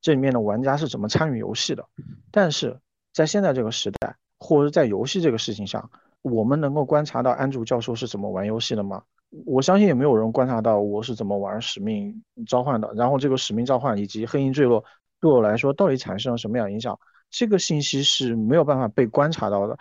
这里面的玩家是怎么参与游戏的。但是在现在这个时代，或者在游戏这个事情上，我们能够观察到安竹教授是怎么玩游戏的吗？我相信也没有人观察到我是怎么玩使命召唤的。然后这个使命召唤以及黑鹰坠落对我来说到底产生了什么样影响？这个信息是没有办法被观察到的。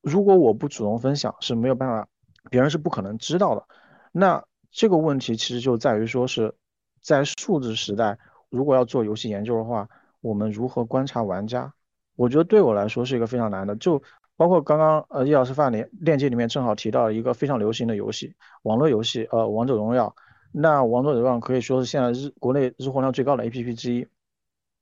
如果我不主动分享，是没有办法，别人是不可能知道的。那这个问题其实就在于说是在数字时代，如果要做游戏研究的话，我们如何观察玩家？我觉得对我来说是一个非常难的。就包括刚刚呃叶老师发链链接里面正好提到一个非常流行的游戏，网络游戏，呃王者荣耀。那王者荣耀可以说是现在日国内日活量最高的 APP 之一。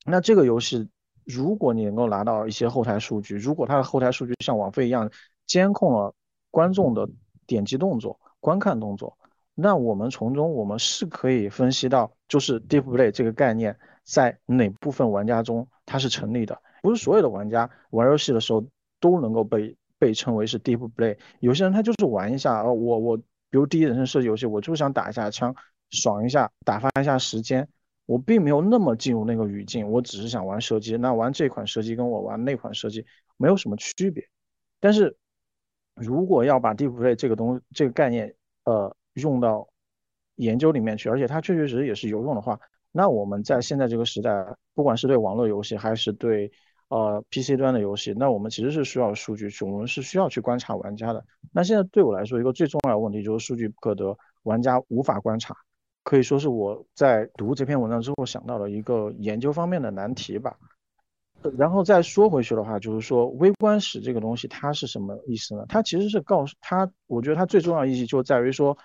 那这个游戏。如果你能够拿到一些后台数据，如果它的后台数据像网费一样监控了观众的点击动作、观看动作，那我们从中我们是可以分析到，就是 deep play 这个概念在哪部分玩家中它是成立的。不是所有的玩家玩游戏的时候都能够被被称为是 deep play。有些人他就是玩一下，呃，我我比如第一人称射击游戏，我就想打一下枪，爽一下，打发一下时间。我并没有那么进入那个语境，我只是想玩射击。那玩这款射击跟我玩那款射击没有什么区别。但是如果要把 deep play 这个东这个概念，呃，用到研究里面去，而且它确确实实也是有用的话，那我们在现在这个时代，不管是对网络游戏还是对呃 PC 端的游戏，那我们其实是需要数据去，我们是需要去观察玩家的。那现在对我来说，一个最重要的问题就是数据不可得，玩家无法观察。可以说是我在读这篇文章之后想到的一个研究方面的难题吧。然后再说回去的话，就是说微观史这个东西它是什么意思呢？它其实是告诉它，我觉得它最重要意义就在于说，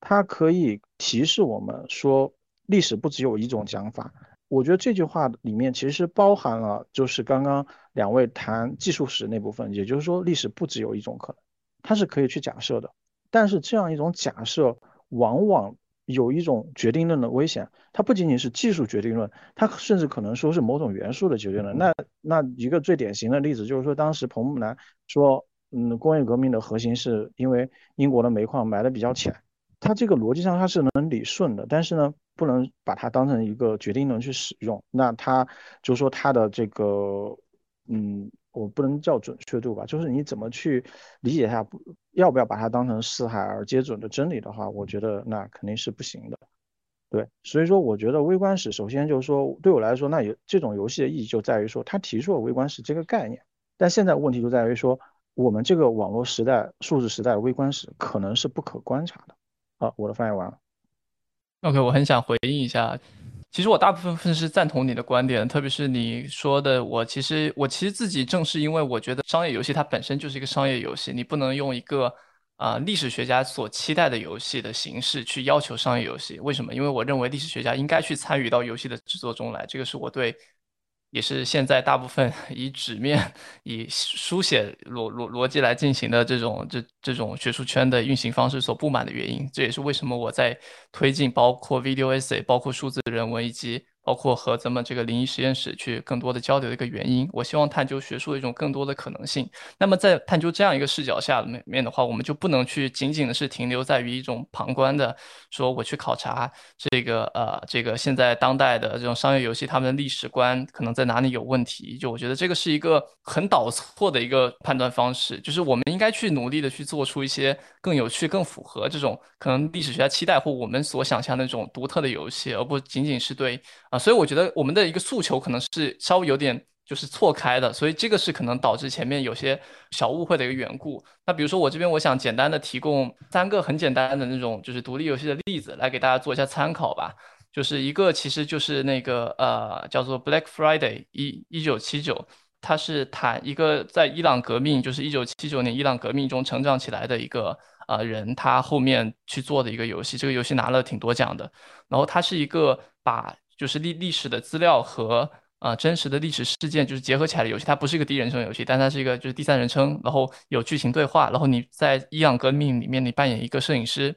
它可以提示我们说历史不只有一种讲法。我觉得这句话里面其实包含了就是刚刚两位谈技术史那部分，也就是说历史不只有一种可能，它是可以去假设的。但是这样一种假设往往。有一种决定论的危险，它不仅仅是技术决定论，它甚至可能说是某种元素的决定论。那那一个最典型的例子就是说，当时彭木兰说，嗯，工业革命的核心是因为英国的煤矿埋的比较浅，它这个逻辑上它是能理顺的，但是呢，不能把它当成一个决定论去使用。那它就说它的这个，嗯。我不能叫准确度吧，就是你怎么去理解它，不要不要把它当成四海而皆准的真理的话，我觉得那肯定是不行的。对，所以说我觉得微观史首先就是说对我来说，那有这种游戏的意义就在于说它提出了微观史这个概念，但现在问题就在于说我们这个网络时代、数字时代微观史可能是不可观察的。好，我的发言完了。OK，我很想回应一下。其实我大部分是赞同你的观点，特别是你说的，我其实我其实自己正是因为我觉得商业游戏它本身就是一个商业游戏，你不能用一个啊历史学家所期待的游戏的形式去要求商业游戏。为什么？因为我认为历史学家应该去参与到游戏的制作中来，这个是我对。也是现在大部分 (laughs) 以纸面、以书写逻逻逻辑来进行的这种这这种学术圈的运行方式所不满的原因。这也是为什么我在推进包括 video essay、包括数字人文以及。包括和咱们这个灵异实验室去更多的交流的一个原因，我希望探究学术的一种更多的可能性。那么在探究这样一个视角下面面的话，我们就不能去仅仅的是停留在于一种旁观的，说我去考察这个呃这个现在当代的这种商业游戏，他们的历史观可能在哪里有问题？就我觉得这个是一个很导错的一个判断方式，就是我们应该去努力的去做出一些更有趣、更符合这种可能历史学家期待或我们所想象的那种独特的游戏，而不仅仅是对。啊，所以我觉得我们的一个诉求可能是稍微有点就是错开的，所以这个是可能导致前面有些小误会的一个缘故。那比如说我这边我想简单的提供三个很简单的那种就是独立游戏的例子来给大家做一下参考吧。就是一个其实就是那个呃叫做 Black Friday 一一九七九，它是谈一个在伊朗革命就是一九七九年伊朗革命中成长起来的一个呃人，他后面去做的一个游戏，这个游戏拿了挺多奖的。然后它是一个把就是历历史的资料和啊真实的历史事件就是结合起来的游戏，它不是一个第一人称游戏，但它是一个就是第三人称，然后有剧情对话，然后你在伊朗革命里面你扮演一个摄影师，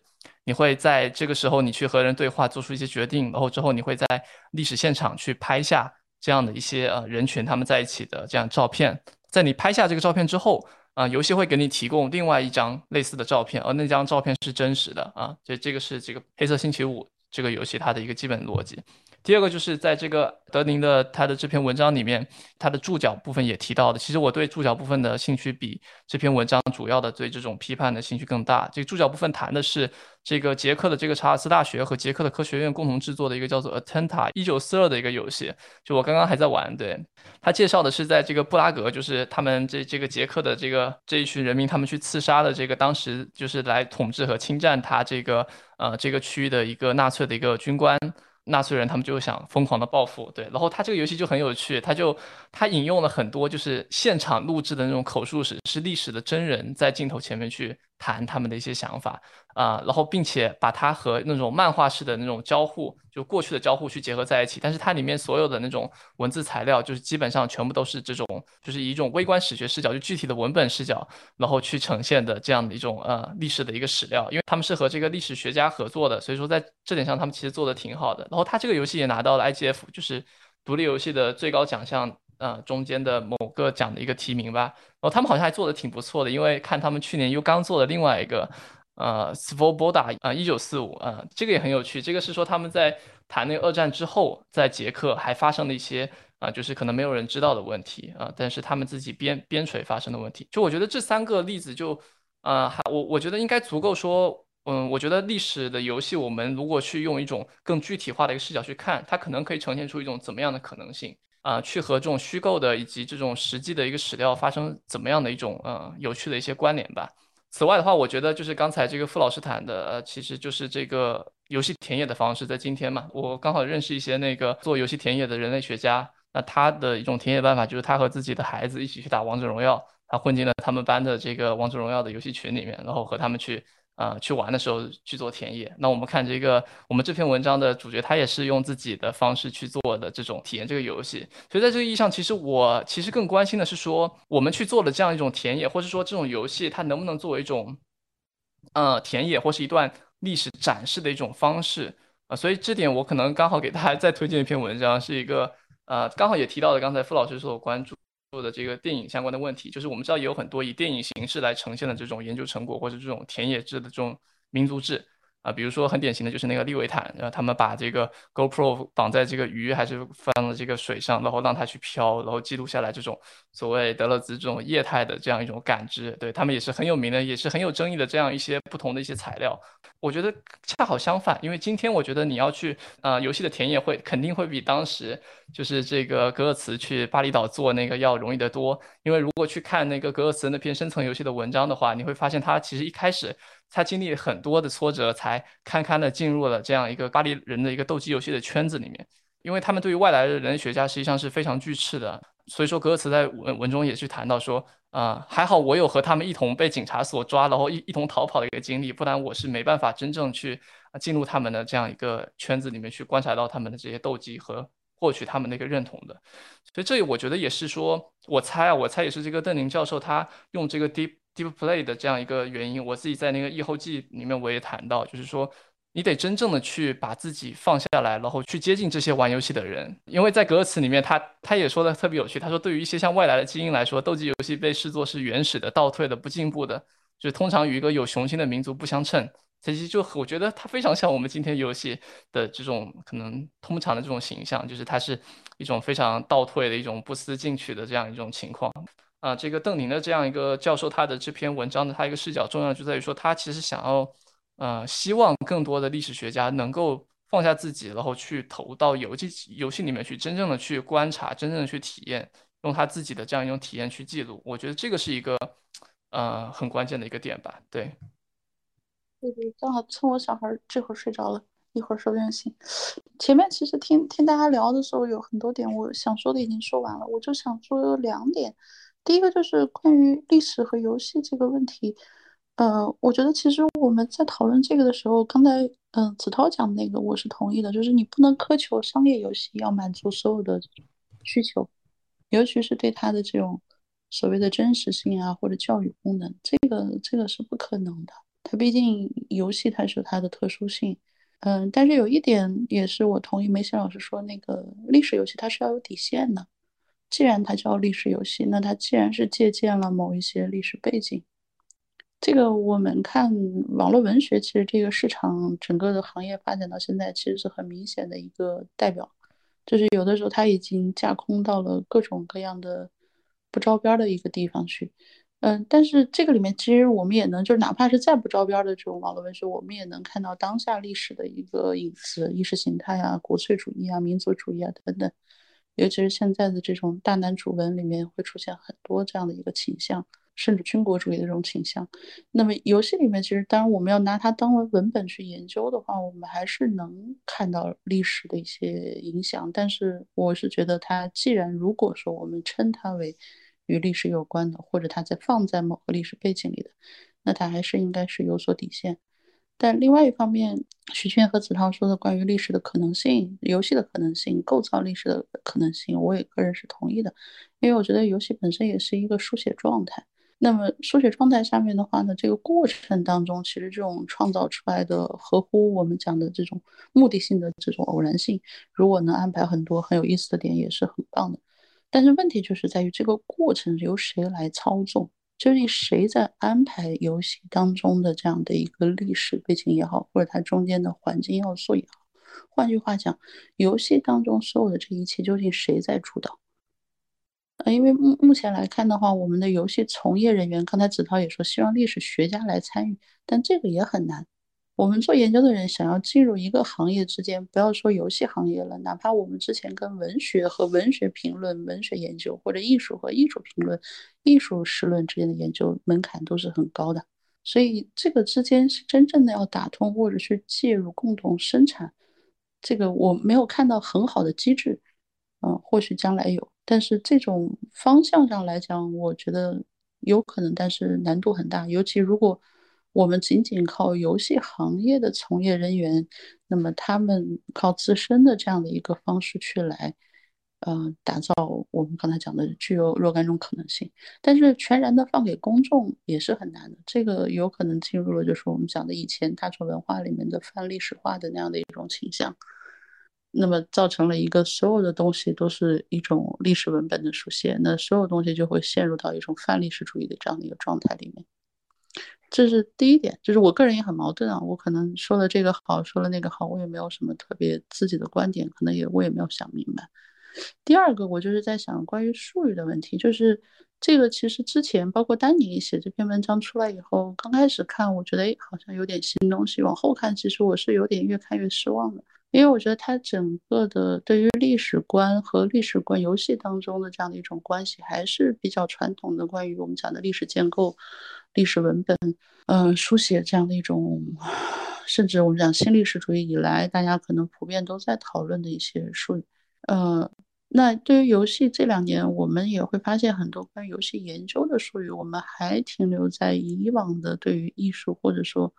你会在这个时候你去和人对话，做出一些决定，然后之后你会在历史现场去拍下这样的一些呃人群他们在一起的这样照片，在你拍下这个照片之后啊，游戏会给你提供另外一张类似的照片，而那张照片是真实的啊，这这个是这个黑色星期五这个游戏它的一个基本逻辑。第二个就是在这个德宁的他的这篇文章里面，他的注脚部分也提到的。其实我对注脚部分的兴趣比这篇文章主要的对这种批判的兴趣更大。这个注脚部分谈的是这个捷克的这个查尔斯大学和捷克的科学院共同制作的一个叫做 Atenta 一九四二的一个游戏。就我刚刚还在玩，对他介绍的是在这个布拉格，就是他们这这个捷克的这个这一群人民，他们去刺杀的这个当时就是来统治和侵占他这个呃这个区域的一个纳粹的一个军官。纳粹人他们就想疯狂的报复，对，然后他这个游戏就很有趣，他就他引用了很多就是现场录制的那种口述史，是历史的真人在镜头前面去谈他们的一些想法。啊，然后并且把它和那种漫画式的那种交互，就过去的交互去结合在一起，但是它里面所有的那种文字材料，就是基本上全部都是这种，就是以一种微观史学视角，就具体的文本视角，然后去呈现的这样的一种呃历史的一个史料，因为他们是和这个历史学家合作的，所以说在这点上他们其实做的挺好的。然后他这个游戏也拿到了 IGF，就是独立游戏的最高奖项呃中间的某个奖的一个提名吧。然后他们好像还做的挺不错的，因为看他们去年又刚做了另外一个呃 Svoboda 啊一九四五啊，这个也很有趣。这个是说他们在谈那个二战之后，在捷克还发生了一些啊，就是可能没有人知道的问题啊，但是他们自己边边陲发生的问题。就我觉得这三个例子就啊，还我我觉得应该足够说。嗯，我觉得历史的游戏，我们如果去用一种更具体化的一个视角去看，它可能可以呈现出一种怎么样的可能性啊？去和这种虚构的以及这种实际的一个史料发生怎么样的一种呃有趣的一些关联吧。此外的话，我觉得就是刚才这个傅老师谈的，呃，其实就是这个游戏田野的方式，在今天嘛，我刚好认识一些那个做游戏田野的人类学家，那他的一种田野办法就是他和自己的孩子一起去打王者荣耀，他混进了他们班的这个王者荣耀的游戏群里面，然后和他们去。啊，去玩的时候去做田野。那我们看这个，我们这篇文章的主角，他也是用自己的方式去做的这种体验这个游戏。所以在这个意义上，其实我其实更关心的是说，我们去做的这样一种田野，或者说这种游戏，它能不能作为一种，呃，田野或是一段历史展示的一种方式啊？所以这点我可能刚好给大家 (laughs) 再推荐一篇文章，是一个呃，刚好也提到了刚才傅老师所关注。做的这个电影相关的问题，就是我们知道也有很多以电影形式来呈现的这种研究成果，或者这种田野制的这种民族志啊，比如说很典型的就是那个利维坦，然后他们把这个 GoPro 绑在这个鱼还是放了这个水上，然后让它去漂，然后记录下来这种所谓德勒兹这种液态的这样一种感知，对他们也是很有名的，也是很有争议的这样一些不同的一些材料。我觉得恰好相反，因为今天我觉得你要去啊游戏的田野会肯定会比当时就是这个格尔茨去巴厘岛做那个要容易得多。因为如果去看那个格尔茨那篇深层游戏的文章的话，你会发现他其实一开始他经历很多的挫折，才堪堪的进入了这样一个巴黎人的一个斗鸡游戏的圈子里面。因为他们对于外来的人类学家实际上是非常拒斥的，所以说格尔茨在文文中也去谈到说。啊，还好我有和他们一同被警察所抓，然后一一同逃跑的一个经历，不然我是没办法真正去进入他们的这样一个圈子里面去观察到他们的这些斗鸡和获取他们的一个认同的。所以这我觉得也是说，我猜啊，我猜也是这个邓宁教授他用这个 deep deep play 的这样一个原因。我自己在那个译后记里面我也谈到，就是说。你得真正的去把自己放下来，然后去接近这些玩游戏的人，因为在歌词里面，他他也说的特别有趣。他说，对于一些像外来的精英来说，斗鸡游戏被视作是原始的、倒退的、不进步的，就是通常与一个有雄心的民族不相称。其实就我觉得它非常像我们今天游戏的这种可能通常的这种形象，就是它是一种非常倒退的一种不思进取的这样一种情况。啊，这个邓宁的这样一个教授，他的这篇文章的他一个视角重要就在于说，他其实想要。呃，希望更多的历史学家能够放下自己，然后去投到游戏游戏里面去，真正的去观察，真正的去体验，用他自己的这样一种体验去记录。我觉得这个是一个呃很关键的一个点吧。对，对对，正好趁我小孩这会儿睡着了，一会儿收电信。前面其实听听大家聊的时候，有很多点我想说的已经说完了，我就想说两点。第一个就是关于历史和游戏这个问题。呃，我觉得其实我们在讨论这个的时候，刚才嗯，子涛讲那个我是同意的，就是你不能苛求商业游戏要满足所有的需求，尤其是对它的这种所谓的真实性啊或者教育功能，这个这个是不可能的。它毕竟游戏它是有它的特殊性，嗯，但是有一点也是我同意梅西老师说，那个历史游戏它是要有底线的。既然它叫历史游戏，那它既然是借鉴了某一些历史背景。这个我们看网络文学，其实这个市场整个的行业发展到现在，其实是很明显的一个代表，就是有的时候它已经架空到了各种各样的不着边的一个地方去。嗯，但是这个里面其实我们也能，就是哪怕是再不着边的这种网络文学，我们也能看到当下历史的一个影子，意识形态啊、国粹主义啊、民族主义啊等等，尤其是现在的这种大男主文里面会出现很多这样的一个倾向。甚至军国主义的这种倾向，那么游戏里面其实，当然我们要拿它当为文本去研究的话，我们还是能看到历史的一些影响。但是我是觉得，它既然如果说我们称它为与历史有关的，或者它在放在某个历史背景里的，那它还是应该是有所底线。但另外一方面，徐圈和子韬说的关于历史的可能性、游戏的可能性、构造历史的可能性，我也个人是同意的，因为我觉得游戏本身也是一个书写状态。那么书写状态下面的话呢，这个过程当中，其实这种创造出来的合乎我们讲的这种目的性的这种偶然性，如果能安排很多很有意思的点，也是很棒的。但是问题就是在于这个过程由谁来操纵，究竟谁在安排游戏当中的这样的一个历史背景也好，或者它中间的环境要素也好。换句话讲，游戏当中所有的这一切究竟谁在主导？呃，因为目目前来看的话，我们的游戏从业人员，刚才子韬也说希望历史学家来参与，但这个也很难。我们做研究的人想要进入一个行业之间，不要说游戏行业了，哪怕我们之前跟文学和文学评论、文学研究，或者艺术和艺术评论、艺术史论之间的研究门槛都是很高的。所以这个之间是真正的要打通，或者是介入共同生产，这个我没有看到很好的机制。嗯，或许将来有，但是这种方向上来讲，我觉得有可能，但是难度很大，尤其如果。我们仅仅靠游戏行业的从业人员，那么他们靠自身的这样的一个方式去来，呃，打造我们刚才讲的具有若干种可能性，但是全然的放给公众也是很难的。这个有可能进入了就是我们讲的以前大众文化里面的泛历史化的那样的一种倾向，那么造成了一个所有的东西都是一种历史文本的书写，那所有东西就会陷入到一种泛历史主义的这样的一个状态里面。这是第一点，就是我个人也很矛盾啊。我可能说了这个好，说了那个好，我也没有什么特别自己的观点，可能也我也没有想明白。第二个，我就是在想关于术语的问题，就是这个其实之前包括丹尼写这篇文章出来以后，刚开始看我觉得哎好像有点新东西，往后看其实我是有点越看越失望的，因为我觉得它整个的对于历史观和历史观游戏当中的这样的一种关系还是比较传统的，关于我们讲的历史建构。历史文本，呃，书写这样的一种，甚至我们讲新历史主义以来，大家可能普遍都在讨论的一些术语，呃，那对于游戏这两年，我们也会发现很多关于游戏研究的术语，我们还停留在以往的对于艺术或者说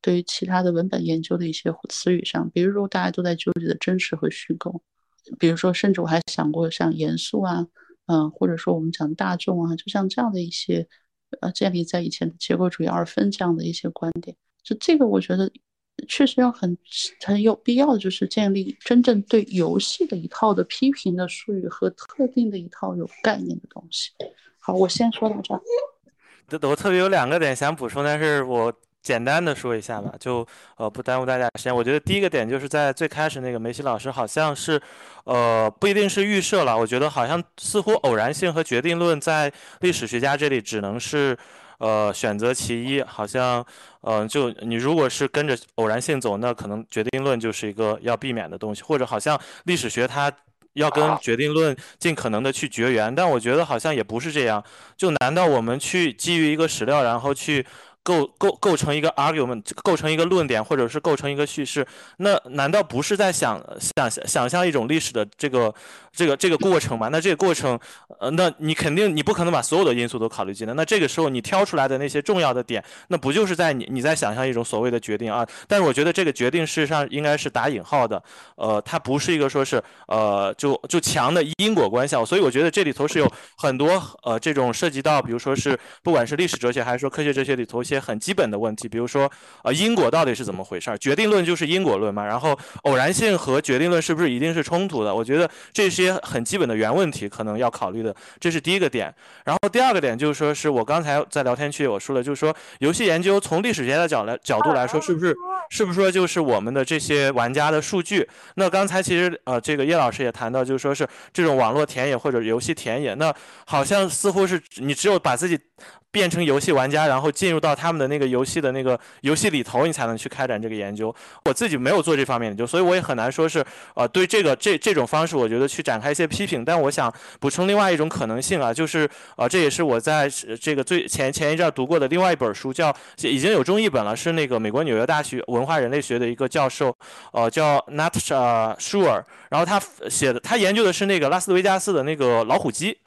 对于其他的文本研究的一些词语上，比如说大家都在纠结的真实和虚构，比如说甚至我还想过像严肃啊，嗯，或者说我们讲大众啊，就像这样的一些。呃，建立在以前的结构主义二分这样的一些观点，就这个我觉得确实要很很有必要的，就是建立真正对游戏的一套的批评的术语和特定的一套有概念的东西。好，我先说到这儿。我特别有两个点想补充，但是我。简单的说一下吧，就呃不耽误大家时间。我觉得第一个点就是在最开始那个梅西老师好像是，呃不一定是预设了，我觉得好像似乎偶然性和决定论在历史学家这里只能是呃选择其一，好像嗯就你如果是跟着偶然性走，那可能决定论就是一个要避免的东西，或者好像历史学它要跟决定论尽可能的去绝缘，但我觉得好像也不是这样。就难道我们去基于一个史料，然后去？构构构成一个 argument，构成一个论点，或者是构成一个叙事，那难道不是在想想想象一种历史的这个这个这个过程吗？那这个过程，呃，那你肯定你不可能把所有的因素都考虑进来。那这个时候你挑出来的那些重要的点，那不就是在你你在想象一种所谓的决定啊？但是我觉得这个决定事实上应该是打引号的，呃，它不是一个说是呃就就强的因果关系。所以我觉得这里头是有很多呃这种涉及到，比如说是不管是历史哲学还是说科学哲学里头。些很基本的问题，比如说，呃，因果到底是怎么回事儿？决定论就是因果论嘛？然后偶然性和决定论是不是一定是冲突的？我觉得这些很基本的原问题可能要考虑的，这是第一个点。然后第二个点就是说，是我刚才在聊天区我说了，就是说游戏研究从历史学的角来角度来说，是不是是不是说就是我们的这些玩家的数据？那刚才其实呃，这个叶老师也谈到，就是说是这种网络田野或者游戏田野，那好像似乎是你只有把自己。变成游戏玩家，然后进入到他们的那个游戏的那个游戏里头，你才能去开展这个研究。我自己没有做这方面研究，所以我也很难说是呃对这个这这种方式，我觉得去展开一些批评。但我想补充另外一种可能性啊，就是呃这也是我在这个最前前一阵读过的另外一本书，叫已经有中译本了，是那个美国纽约大学文化人类学的一个教授，呃叫 Natasha Shure，然后他写的他研究的是那个拉斯维加斯的那个老虎机。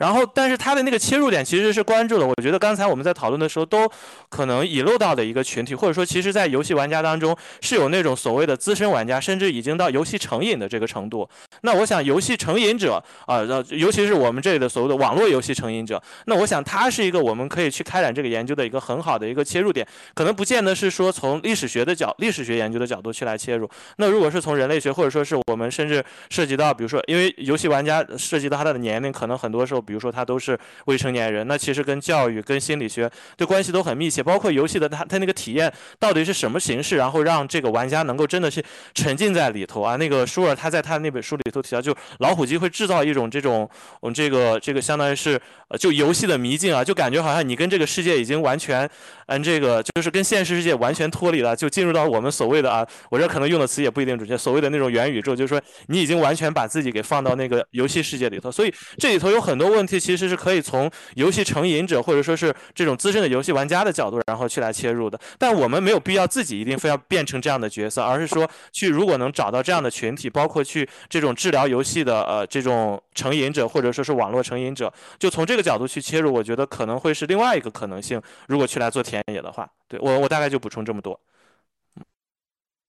然后，但是他的那个切入点其实是关注了，我觉得刚才我们在讨论的时候都可能遗漏到的一个群体，或者说，其实，在游戏玩家当中是有那种所谓的资深玩家，甚至已经到游戏成瘾的这个程度。那我想，游戏成瘾者啊，尤其是我们这里的所谓的网络游戏成瘾者，那我想他是一个我们可以去开展这个研究的一个很好的一个切入点。可能不见得是说从历史学的角、历史学研究的角度去来切入。那如果是从人类学，或者说是我们甚至涉及到，比如说，因为游戏玩家涉及到他的年龄，可能很多时候。比如说他都是未成年人，那其实跟教育、跟心理学的关系都很密切，包括游戏的他他那个体验到底是什么形式，然后让这个玩家能够真的是沉浸在里头啊。那个舒尔他在他那本书里头提到，就老虎机会制造一种这种，嗯，这个这个相当于是就游戏的迷境啊，就感觉好像你跟这个世界已经完全，嗯，这个就是跟现实世界完全脱离了，就进入到我们所谓的啊，我这可能用的词也不一定准确，所谓的那种元宇宙，就是说你已经完全把自己给放到那个游戏世界里头，所以这里头有很多问。题其实是可以从游戏成瘾者或者说是这种资深的游戏玩家的角度，然后去来切入的。但我们没有必要自己一定非要变成这样的角色，而是说去如果能找到这样的群体，包括去这种治疗游戏的呃这种成瘾者或者说是网络成瘾者，就从这个角度去切入，我觉得可能会是另外一个可能性。如果去来做田野的话，对我我大概就补充这么多。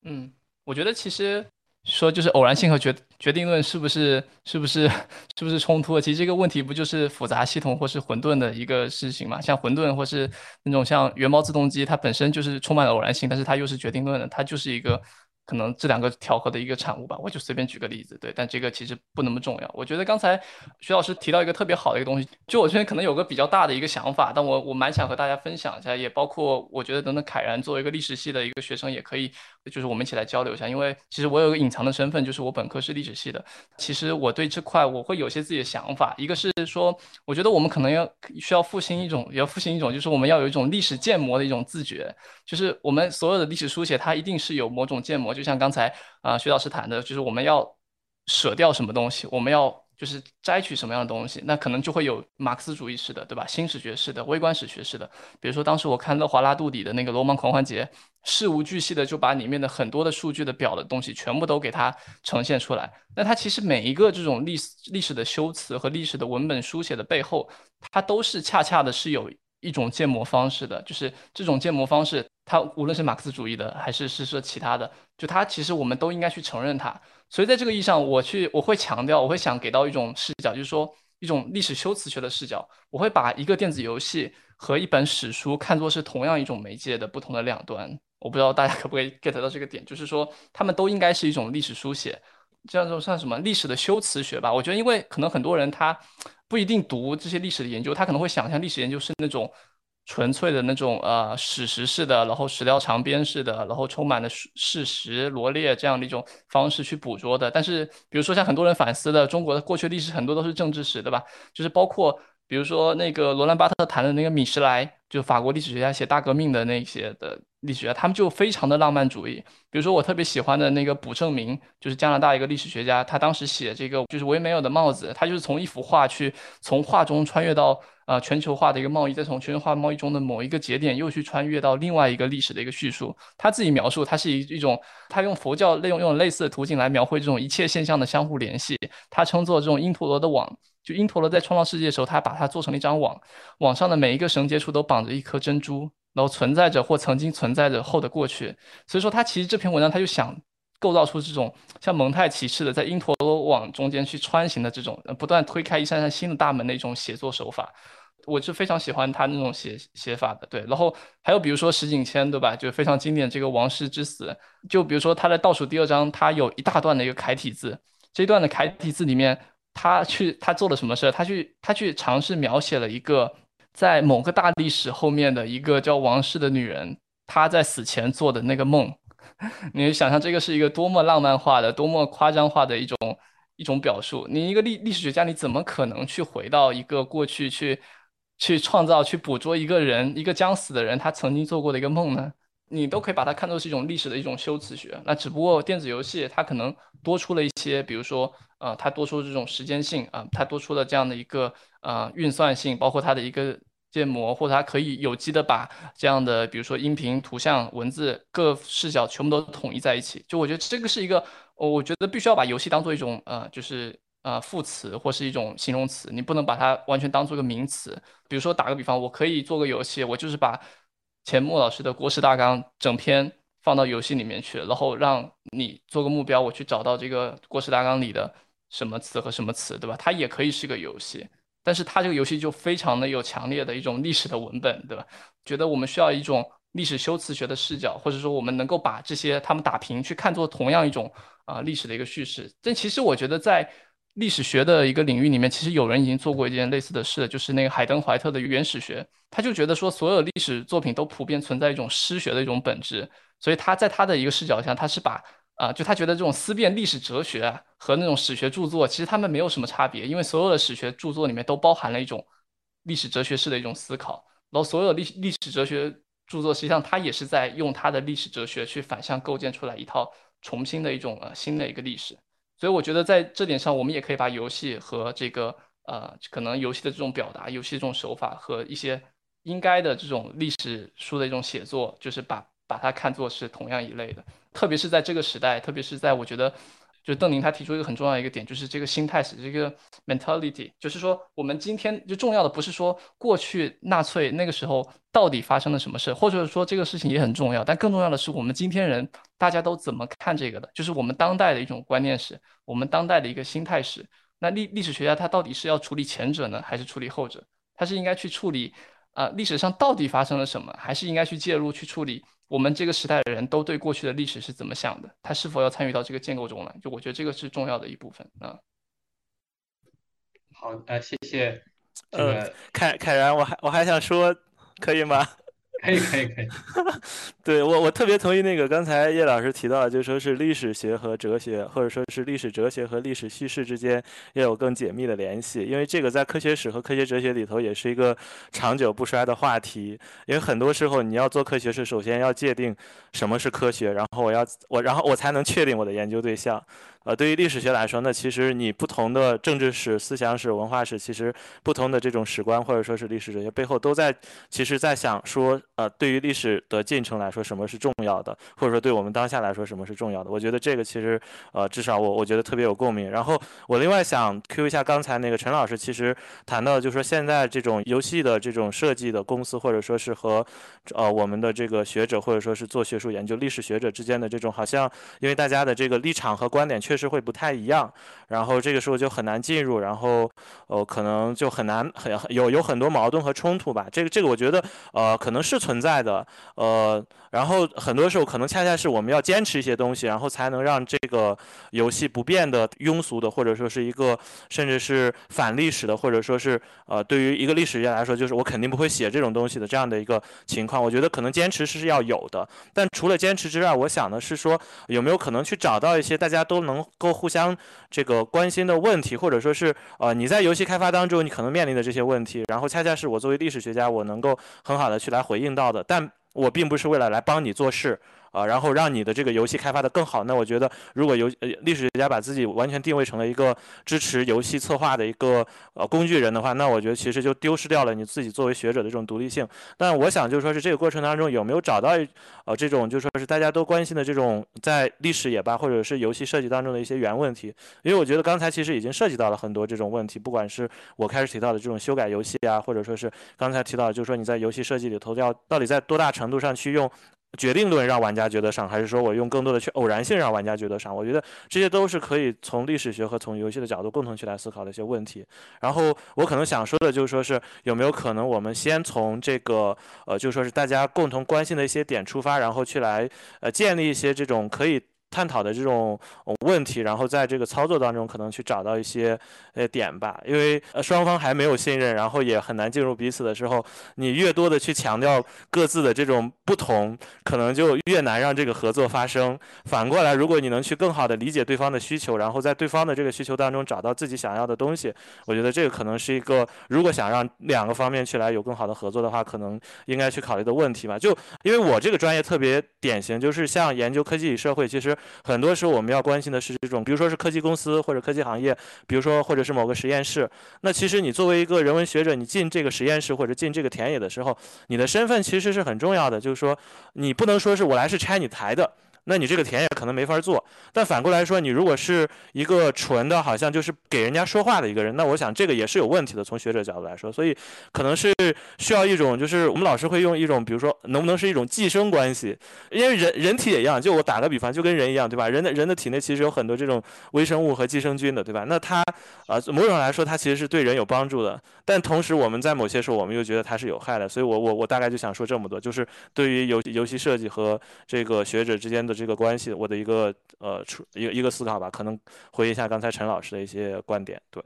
嗯，我觉得其实。说就是偶然性和决决定论是不是是不是是不是冲突？其实这个问题不就是复杂系统或是混沌的一个事情嘛？像混沌或是那种像原猫自动机，它本身就是充满了偶然性，但是它又是决定论的，它就是一个。可能这两个调和的一个产物吧，我就随便举个例子，对，但这个其实不那么重要。我觉得刚才徐老师提到一个特别好的一个东西，就我这边可能有个比较大的一个想法，但我我蛮想和大家分享一下，也包括我觉得等等凯然作为一个历史系的一个学生也可以，就是我们一起来交流一下。因为其实我有个隐藏的身份，就是我本科是历史系的。其实我对这块我会有些自己的想法，一个是说，我觉得我们可能要需要复兴一种，要复兴一种，就是我们要有一种历史建模的一种自觉，就是我们所有的历史书写，它一定是有某种建模。就像刚才啊，徐老师谈的，就是我们要舍掉什么东西，我们要就是摘取什么样的东西，那可能就会有马克思主义式的，对吧？新史学式的、微观史学式的。比如说，当时我看勒华拉杜底的那个《罗曼狂欢节》，事无巨细的就把里面的很多的数据的表的东西全部都给它呈现出来。那它其实每一个这种历史历史的修辞和历史的文本书写的背后，它都是恰恰的是有一种建模方式的，就是这种建模方式。它无论是马克思主义的，还是是说其他的，就它其实我们都应该去承认它。所以在这个意义上，我去我会强调，我会想给到一种视角，就是说一种历史修辞学的视角。我会把一个电子游戏和一本史书看作是同样一种媒介的不同的两端。我不知道大家可不可以 get 到这个点，就是说他们都应该是一种历史书写，这样说算什么历史的修辞学吧？我觉得，因为可能很多人他不一定读这些历史的研究，他可能会想象历史研究是那种。纯粹的那种呃史实式的，然后史料长编式的，然后充满了事实罗列这样的一种方式去捕捉的。但是，比如说像很多人反思的中国的过去历史，很多都是政治史，对吧？就是包括比如说那个罗兰巴特谈的那个米什莱，就法国历史学家写大革命的那些的历史学家，他们就非常的浪漫主义。比如说我特别喜欢的那个卜正明，就是加拿大一个历史学家，他当时写这个就是维梅尔的帽子，他就是从一幅画去从画中穿越到。呃，全球化的一个贸易，再从全球化贸易中的某一个节点，又去穿越到另外一个历史的一个叙述。他自己描述，他是一一种，他用佛教类用用类似的途径来描绘这种一切现象的相互联系。他称作这种因陀罗的网，就因陀罗在创造世界的时候，他把它做成了一张网，网上的每一个绳结处都绑着一颗珍珠，然后存在着或曾经存在着后的过去。所以说，他其实这篇文章他就想构造出这种像蒙太奇似的，在因陀罗网中间去穿行的这种，不断推开一扇扇新的大门的一种写作手法。我是非常喜欢他那种写写法的，对。然后还有比如说石景谦，对吧？就非常经典这个王室之死。就比如说他的倒数第二章，他有一大段的一个楷体字。这一段的楷体字里面，他去他做了什么事？他去他去尝试描写了一个在某个大历史后面的一个叫王室的女人，她在死前做的那个梦。(laughs) 你想象这个是一个多么浪漫化的、多么夸张化的一种一种表述？你一个历历史学家，你怎么可能去回到一个过去去？去创造、去捕捉一个人、一个将死的人他曾经做过的一个梦呢？你都可以把它看作是一种历史的一种修辞学。那只不过电子游戏它可能多出了一些，比如说，呃，它多出这种时间性啊，它多出了这样的一个呃运算性，包括它的一个建模，或者它可以有机的把这样的，比如说音频、图像、文字各视角全部都统一在一起。就我觉得这个是一个，我觉得必须要把游戏当做一种呃，就是。呃副词或是一种形容词，你不能把它完全当做一个名词。比如说打个比方，我可以做个游戏，我就是把钱穆老师的国史大纲整篇放到游戏里面去，然后让你做个目标，我去找到这个国史大纲里的什么词和什么词，对吧？它也可以是个游戏，但是它这个游戏就非常的有强烈的一种历史的文本，对吧？觉得我们需要一种历史修辞学的视角，或者说我们能够把这些他们打平去看作同样一种啊历史的一个叙事。但其实我觉得在历史学的一个领域里面，其实有人已经做过一件类似的事，就是那个海登怀特的原始学，他就觉得说所有历史作品都普遍存在一种诗学的一种本质，所以他在他的一个视角下，他是把啊，就他觉得这种思辨历史哲学和那种史学著作，其实他们没有什么差别，因为所有的史学著作里面都包含了一种历史哲学式的一种思考。然后，所有历历史哲学著作，实际上它也是在用它的历史哲学去反向构建出来一套重新的一种呃新的一个历史。所以，我觉得在这点上，我们也可以把游戏和这个呃可能游戏的这种表达、游戏这种手法和一些应该的这种历史书的一种写作，就是把把它看作是同样一类的。特别是在这个时代，特别是在我觉得。就邓宁他提出一个很重要一个点，就是这个心态是这个 mentality，就是说我们今天就重要的不是说过去纳粹那个时候到底发生了什么事，或者说这个事情也很重要，但更重要的是我们今天人大家都怎么看这个的，就是我们当代的一种观念史，我们当代的一个心态史。那历历史学家他到底是要处理前者呢，还是处理后者？他是应该去处理啊历史上到底发生了什么，还是应该去介入去处理？我们这个时代的人都对过去的历史是怎么想的？他是否要参与到这个建构中来？就我觉得这个是重要的一部分啊。好，呃，谢谢。呃，凯凯然，我还我还想说，可以吗？可以可以可以，(laughs) 对我我特别同意那个刚才叶老师提到的，就说是历史学和哲学，或者说是历史哲学和历史叙事之间要有更紧密的联系，因为这个在科学史和科学哲学里头也是一个长久不衰的话题。因为很多时候你要做科学是首先要界定什么是科学，然后我要我然后我才能确定我的研究对象。呃，对于历史学来说，那其实你不同的政治史、思想史、文化史，其实不同的这种史观或者说是历史哲学背后都在，其实在想说，呃，对于历史的进程来说，什么是重要的，或者说对我们当下来说，什么是重要的？我觉得这个其实，呃，至少我我觉得特别有共鸣。然后我另外想 Q 一下刚才那个陈老师，其实谈到就是说现在这种游戏的这种设计的公司，或者说是和，呃，我们的这个学者或者说是做学术研究历史学者之间的这种，好像因为大家的这个立场和观点。确确实会不太一样，然后这个时候就很难进入，然后呃可能就很难很有有很多矛盾和冲突吧。这个这个我觉得呃可能是存在的，呃然后很多时候可能恰恰是我们要坚持一些东西，然后才能让这个游戏不变的庸俗的，或者说是一个甚至是反历史的，或者说是呃对于一个历史学家来说，就是我肯定不会写这种东西的这样的一个情况。我觉得可能坚持是要有的，但除了坚持之外，我想的是说有没有可能去找到一些大家都能。够互相这个关心的问题，或者说是呃你在游戏开发当中你可能面临的这些问题，然后恰恰是我作为历史学家我能够很好的去来回应到的，但我并不是为了来帮你做事。啊，然后让你的这个游戏开发的更好。那我觉得，如果游呃历史学家把自己完全定位成了一个支持游戏策划的一个呃工具人的话，那我觉得其实就丢失掉了你自己作为学者的这种独立性。但我想就是说是这个过程当中有没有找到呃这种就说是大家都关心的这种在历史也罢，或者是游戏设计当中的一些原问题。因为我觉得刚才其实已经涉及到了很多这种问题，不管是我开始提到的这种修改游戏啊，或者说是刚才提到就是说你在游戏设计里头要到底在多大程度上去用。决定论让玩家觉得爽，还是说我用更多的去偶然性让玩家觉得爽？我觉得这些都是可以从历史学和从游戏的角度共同去来思考的一些问题。然后我可能想说的就是说是有没有可能我们先从这个呃，就说是大家共同关心的一些点出发，然后去来呃建立一些这种可以。探讨的这种问题，然后在这个操作当中可能去找到一些呃点吧，因为双方还没有信任，然后也很难进入彼此的时候，你越多的去强调各自的这种不同，可能就越难让这个合作发生。反过来，如果你能去更好的理解对方的需求，然后在对方的这个需求当中找到自己想要的东西，我觉得这个可能是一个如果想让两个方面去来有更好的合作的话，可能应该去考虑的问题吧。就因为我这个专业特别典型，就是像研究科技与社会，其实。很多时候我们要关心的是这种，比如说是科技公司或者科技行业，比如说或者是某个实验室。那其实你作为一个人文学者，你进这个实验室或者进这个田野的时候，你的身份其实是很重要的。就是说，你不能说是我来是拆你台的。那你这个田野可能没法做。但反过来说，你如果是一个纯的，好像就是给人家说话的一个人，那我想这个也是有问题的。从学者角度来说，所以可能是需要一种，就是我们老师会用一种，比如说能不能是一种寄生关系？因为人人体也一样，就我打个比方，就跟人一样，对吧？人的人的体内其实有很多这种微生物和寄生菌的，对吧？那它啊，某种上来说，它其实是对人有帮助的。但同时，我们在某些时候，我们又觉得它是有害的。所以我我我大概就想说这么多，就是对于游游戏设计和这个学者之间这个关系，我的一个呃出一个一个思考吧，可能回应一下刚才陈老师的一些观点。对，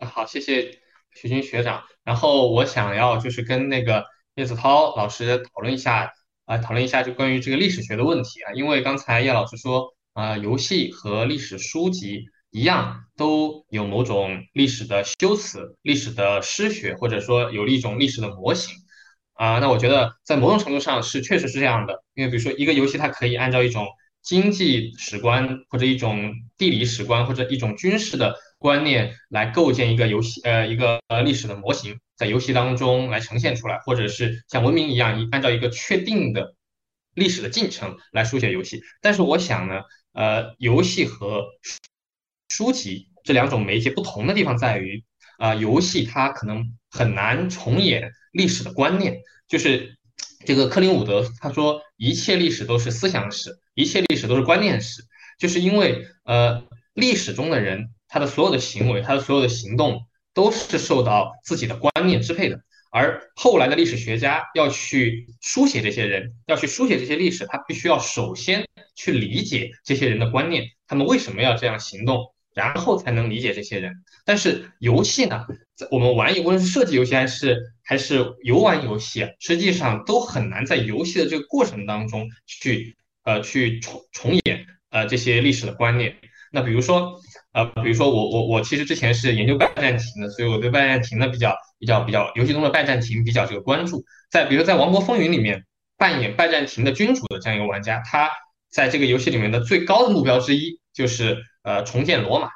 好，谢谢徐军学长。然后我想要就是跟那个叶子涛老师讨论一下啊，讨论一下就关于这个历史学的问题啊，因为刚才叶老师说啊，游戏和历史书籍。一样都有某种历史的修辞、历史的诗学，或者说有了一种历史的模型啊。那我觉得在某种程度上是确实是这样的，因为比如说一个游戏，它可以按照一种经济史观，或者一种地理史观，或者一种军事的观念来构建一个游戏呃一个呃历史的模型，在游戏当中来呈现出来，或者是像文明一样，一按照一个确定的历史的进程来书写游戏。但是我想呢，呃，游戏和书籍这两种媒介不同的地方在于，啊，游戏它可能很难重演历史的观念。就是这个克林伍德他说，一切历史都是思想史，一切历史都是观念史。就是因为，呃，历史中的人他的所有的行为，他的所有的行动都是受到自己的观念支配的。而后来的历史学家要去书写这些人，要去书写这些历史，他必须要首先去理解这些人的观念，他们为什么要这样行动。然后才能理解这些人，但是游戏呢，我们玩，无论是设计游戏还是还是游玩游戏，实际上都很难在游戏的这个过程当中去呃去重重演呃这些历史的观念。那比如说呃比如说我我我其实之前是研究拜占庭的，所以我对拜占庭呢比较比较比较游戏中的拜占庭比较这个关注。在比如在《王国风云》里面扮演拜占庭的君主的这样一个玩家，他在这个游戏里面的最高的目标之一就是。呃，重建罗马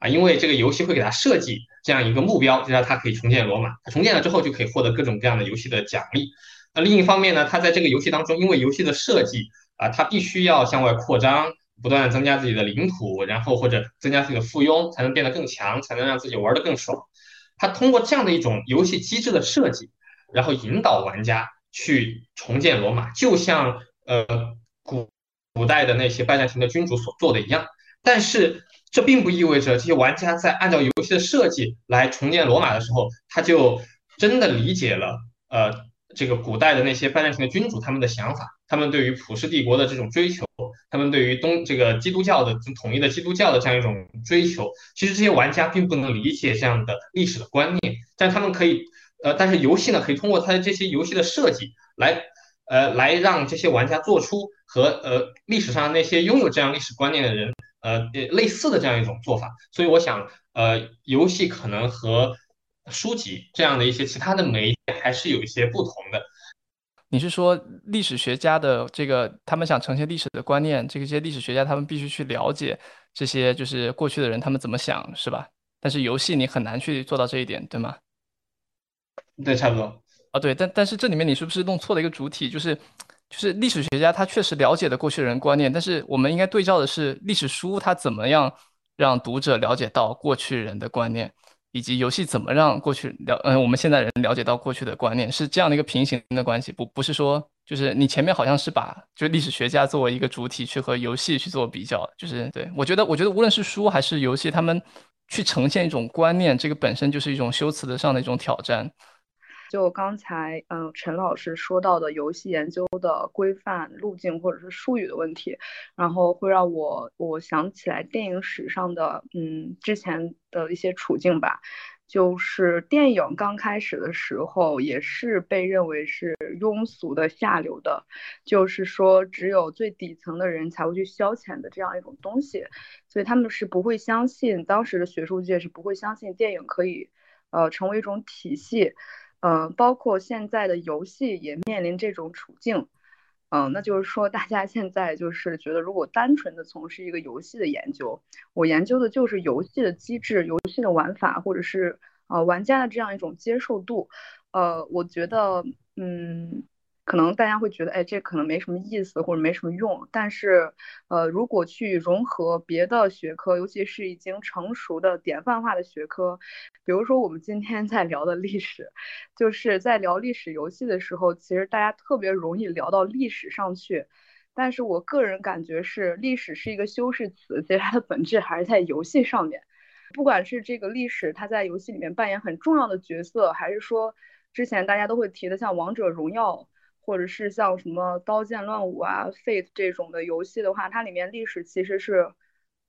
啊，因为这个游戏会给他设计这样一个目标，就让他可以重建罗马。重建了之后，就可以获得各种各样的游戏的奖励。那另一方面呢，他在这个游戏当中，因为游戏的设计啊，他必须要向外扩张，不断增加自己的领土，然后或者增加自己的附庸，才能变得更强，才能让自己玩得更爽。他通过这样的一种游戏机制的设计，然后引导玩家去重建罗马，就像呃古古代的那些拜占庭的君主所做的一样。但是这并不意味着这些玩家在按照游戏的设计来重建罗马的时候，他就真的理解了呃这个古代的那些拜占庭的君主他们的想法，他们对于普世帝国的这种追求，他们对于东这个基督教的统一的基督教的这样一种追求。其实这些玩家并不能理解这样的历史的观念，但他们可以呃，但是游戏呢可以通过它的这些游戏的设计来呃来让这些玩家做出和呃历史上那些拥有这样历史观念的人。呃，类似的这样一种做法，所以我想，呃，游戏可能和书籍这样的一些其他的媒介还是有一些不同的。你是说历史学家的这个，他们想呈现历史的观念，这些历史学家他们必须去了解这些就是过去的人他们怎么想，是吧？但是游戏你很难去做到这一点，对吗？对，差不多。啊，对，但但是这里面你是不是弄错了一个主体？就是。就是历史学家，他确实了解了过去人观念，但是我们应该对照的是历史书，它怎么样让读者了解到过去人的观念，以及游戏怎么让过去了，嗯，我们现在人了解到过去的观念，是这样的一个平行的关系，不不是说，就是你前面好像是把就历史学家作为一个主体去和游戏去做比较，就是对我觉得，我觉得无论是书还是游戏，他们去呈现一种观念，这个本身就是一种修辞的上的一种挑战。就刚才，嗯，陈老师说到的游戏研究的规范路径或者是术语的问题，然后会让我我想起来电影史上的，嗯，之前的一些处境吧。就是电影刚开始的时候，也是被认为是庸俗的、下流的，就是说只有最底层的人才会去消遣的这样一种东西，所以他们是不会相信，当时的学术界是不会相信电影可以，呃，成为一种体系。呃，包括现在的游戏也面临这种处境，嗯，那就是说，大家现在就是觉得，如果单纯的从事一个游戏的研究，我研究的就是游戏的机制、游戏的玩法，或者是呃玩家的这样一种接受度，呃，我觉得，嗯，可能大家会觉得，哎，这可能没什么意思或者没什么用。但是，呃，如果去融合别的学科，尤其是已经成熟的典范化的学科，比如说我们今天在聊的历史，就是在聊历史游戏的时候，其实大家特别容易聊到历史上去。但是我个人感觉是，历史是一个修饰词，其实它的本质还是在游戏上面。不管是这个历史它在游戏里面扮演很重要的角色，还是说之前大家都会提的像王者荣耀。或者是像什么刀剑乱舞啊、Fate 这种的游戏的话，它里面历史其实是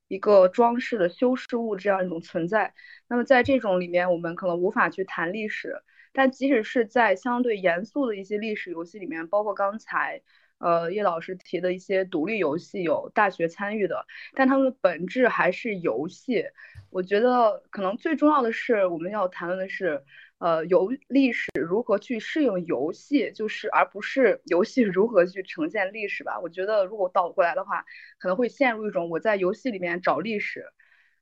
一个装饰的修饰物这样一种存在。那么在这种里面，我们可能无法去谈历史，但即使是在相对严肃的一些历史游戏里面，包括刚才呃叶老师提的一些独立游戏，有大学参与的，但他们的本质还是游戏。我觉得可能最重要的是我们要谈论的是。呃，游历史如何去适应游戏，就是而不是游戏如何去呈现历史吧。我觉得如果倒过来的话，可能会陷入一种我在游戏里面找历史，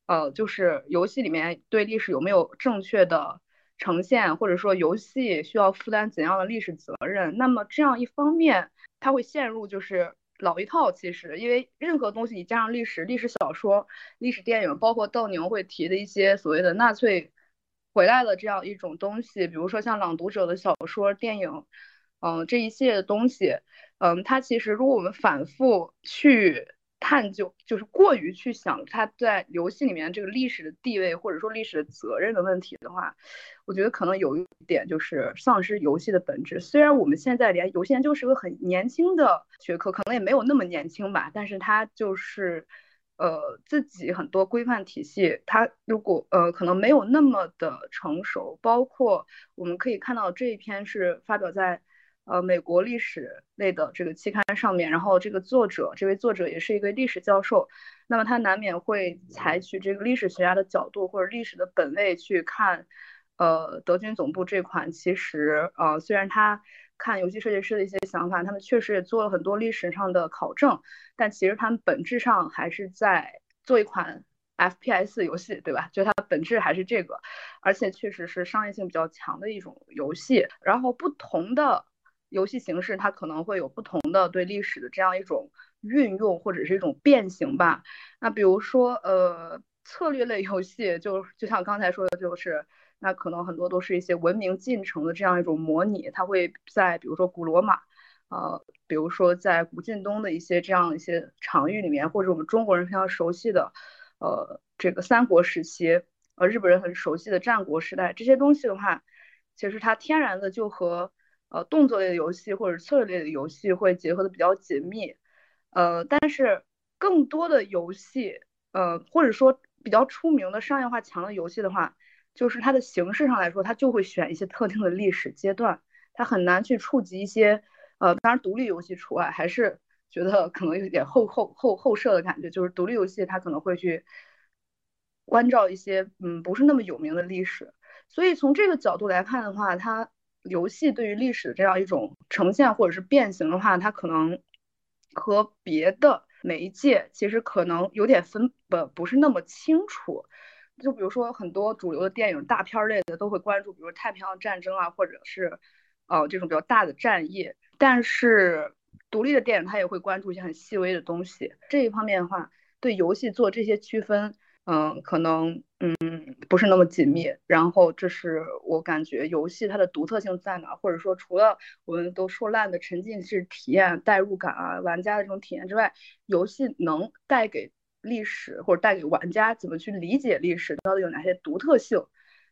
呃，就是游戏里面对历史有没有正确的呈现，或者说游戏需要负担怎样的历史责任。那么这样一方面，它会陷入就是老一套。其实，因为任何东西你加上历史，历史小说、历史电影，包括邓宁会提的一些所谓的纳粹。回来的这样一种东西，比如说像朗读者的小说、电影，嗯，这一系列的东西，嗯，它其实如果我们反复去探究，就是过于去想它在游戏里面这个历史的地位或者说历史的责任的问题的话，我觉得可能有一点就是丧失游戏的本质。虽然我们现在连游戏研究是个很年轻的学科，可能也没有那么年轻吧，但是它就是。呃，自己很多规范体系，它如果呃可能没有那么的成熟，包括我们可以看到这一篇是发表在呃美国历史类的这个期刊上面，然后这个作者，这位作者也是一个历史教授，那么他难免会采取这个历史学家的角度或者历史的本位去看，呃，德军总部这款其实呃虽然它。看游戏设计师的一些想法，他们确实也做了很多历史上的考证，但其实他们本质上还是在做一款 FPS 游戏，对吧？就它本质还是这个，而且确实是商业性比较强的一种游戏。然后不同的游戏形式，它可能会有不同的对历史的这样一种运用或者是一种变形吧。那比如说，呃，策略类游戏，就就像刚才说的，就是。那可能很多都是一些文明进程的这样一种模拟，它会在比如说古罗马，呃，比如说在古晋东的一些这样一些场域里面，或者我们中国人非常熟悉的，呃，这个三国时期，呃，日本人很熟悉的战国时代，这些东西的话，其实它天然的就和呃动作类的游戏或者策略类的游戏会结合的比较紧密，呃，但是更多的游戏，呃，或者说比较出名的商业化强的游戏的话。就是它的形式上来说，它就会选一些特定的历史阶段，它很难去触及一些，呃，当然独立游戏除外，还是觉得可能有点后后后后设的感觉。就是独立游戏它可能会去关照一些，嗯，不是那么有名的历史。所以从这个角度来看的话，它游戏对于历史的这样一种呈现或者是变形的话，它可能和别的媒介其实可能有点分不不是那么清楚。就比如说很多主流的电影大片类的都会关注，比如太平洋战争啊，或者是呃这种比较大的战役。但是独立的电影它也会关注一些很细微的东西。这一方面的话，对游戏做这些区分，嗯，可能嗯不是那么紧密。然后这是我感觉游戏它的独特性在哪，或者说除了我们都说烂的沉浸式体验、代入感啊、玩家的这种体验之外，游戏能带给。历史或者带给玩家怎么去理解历史，到底有哪些独特性？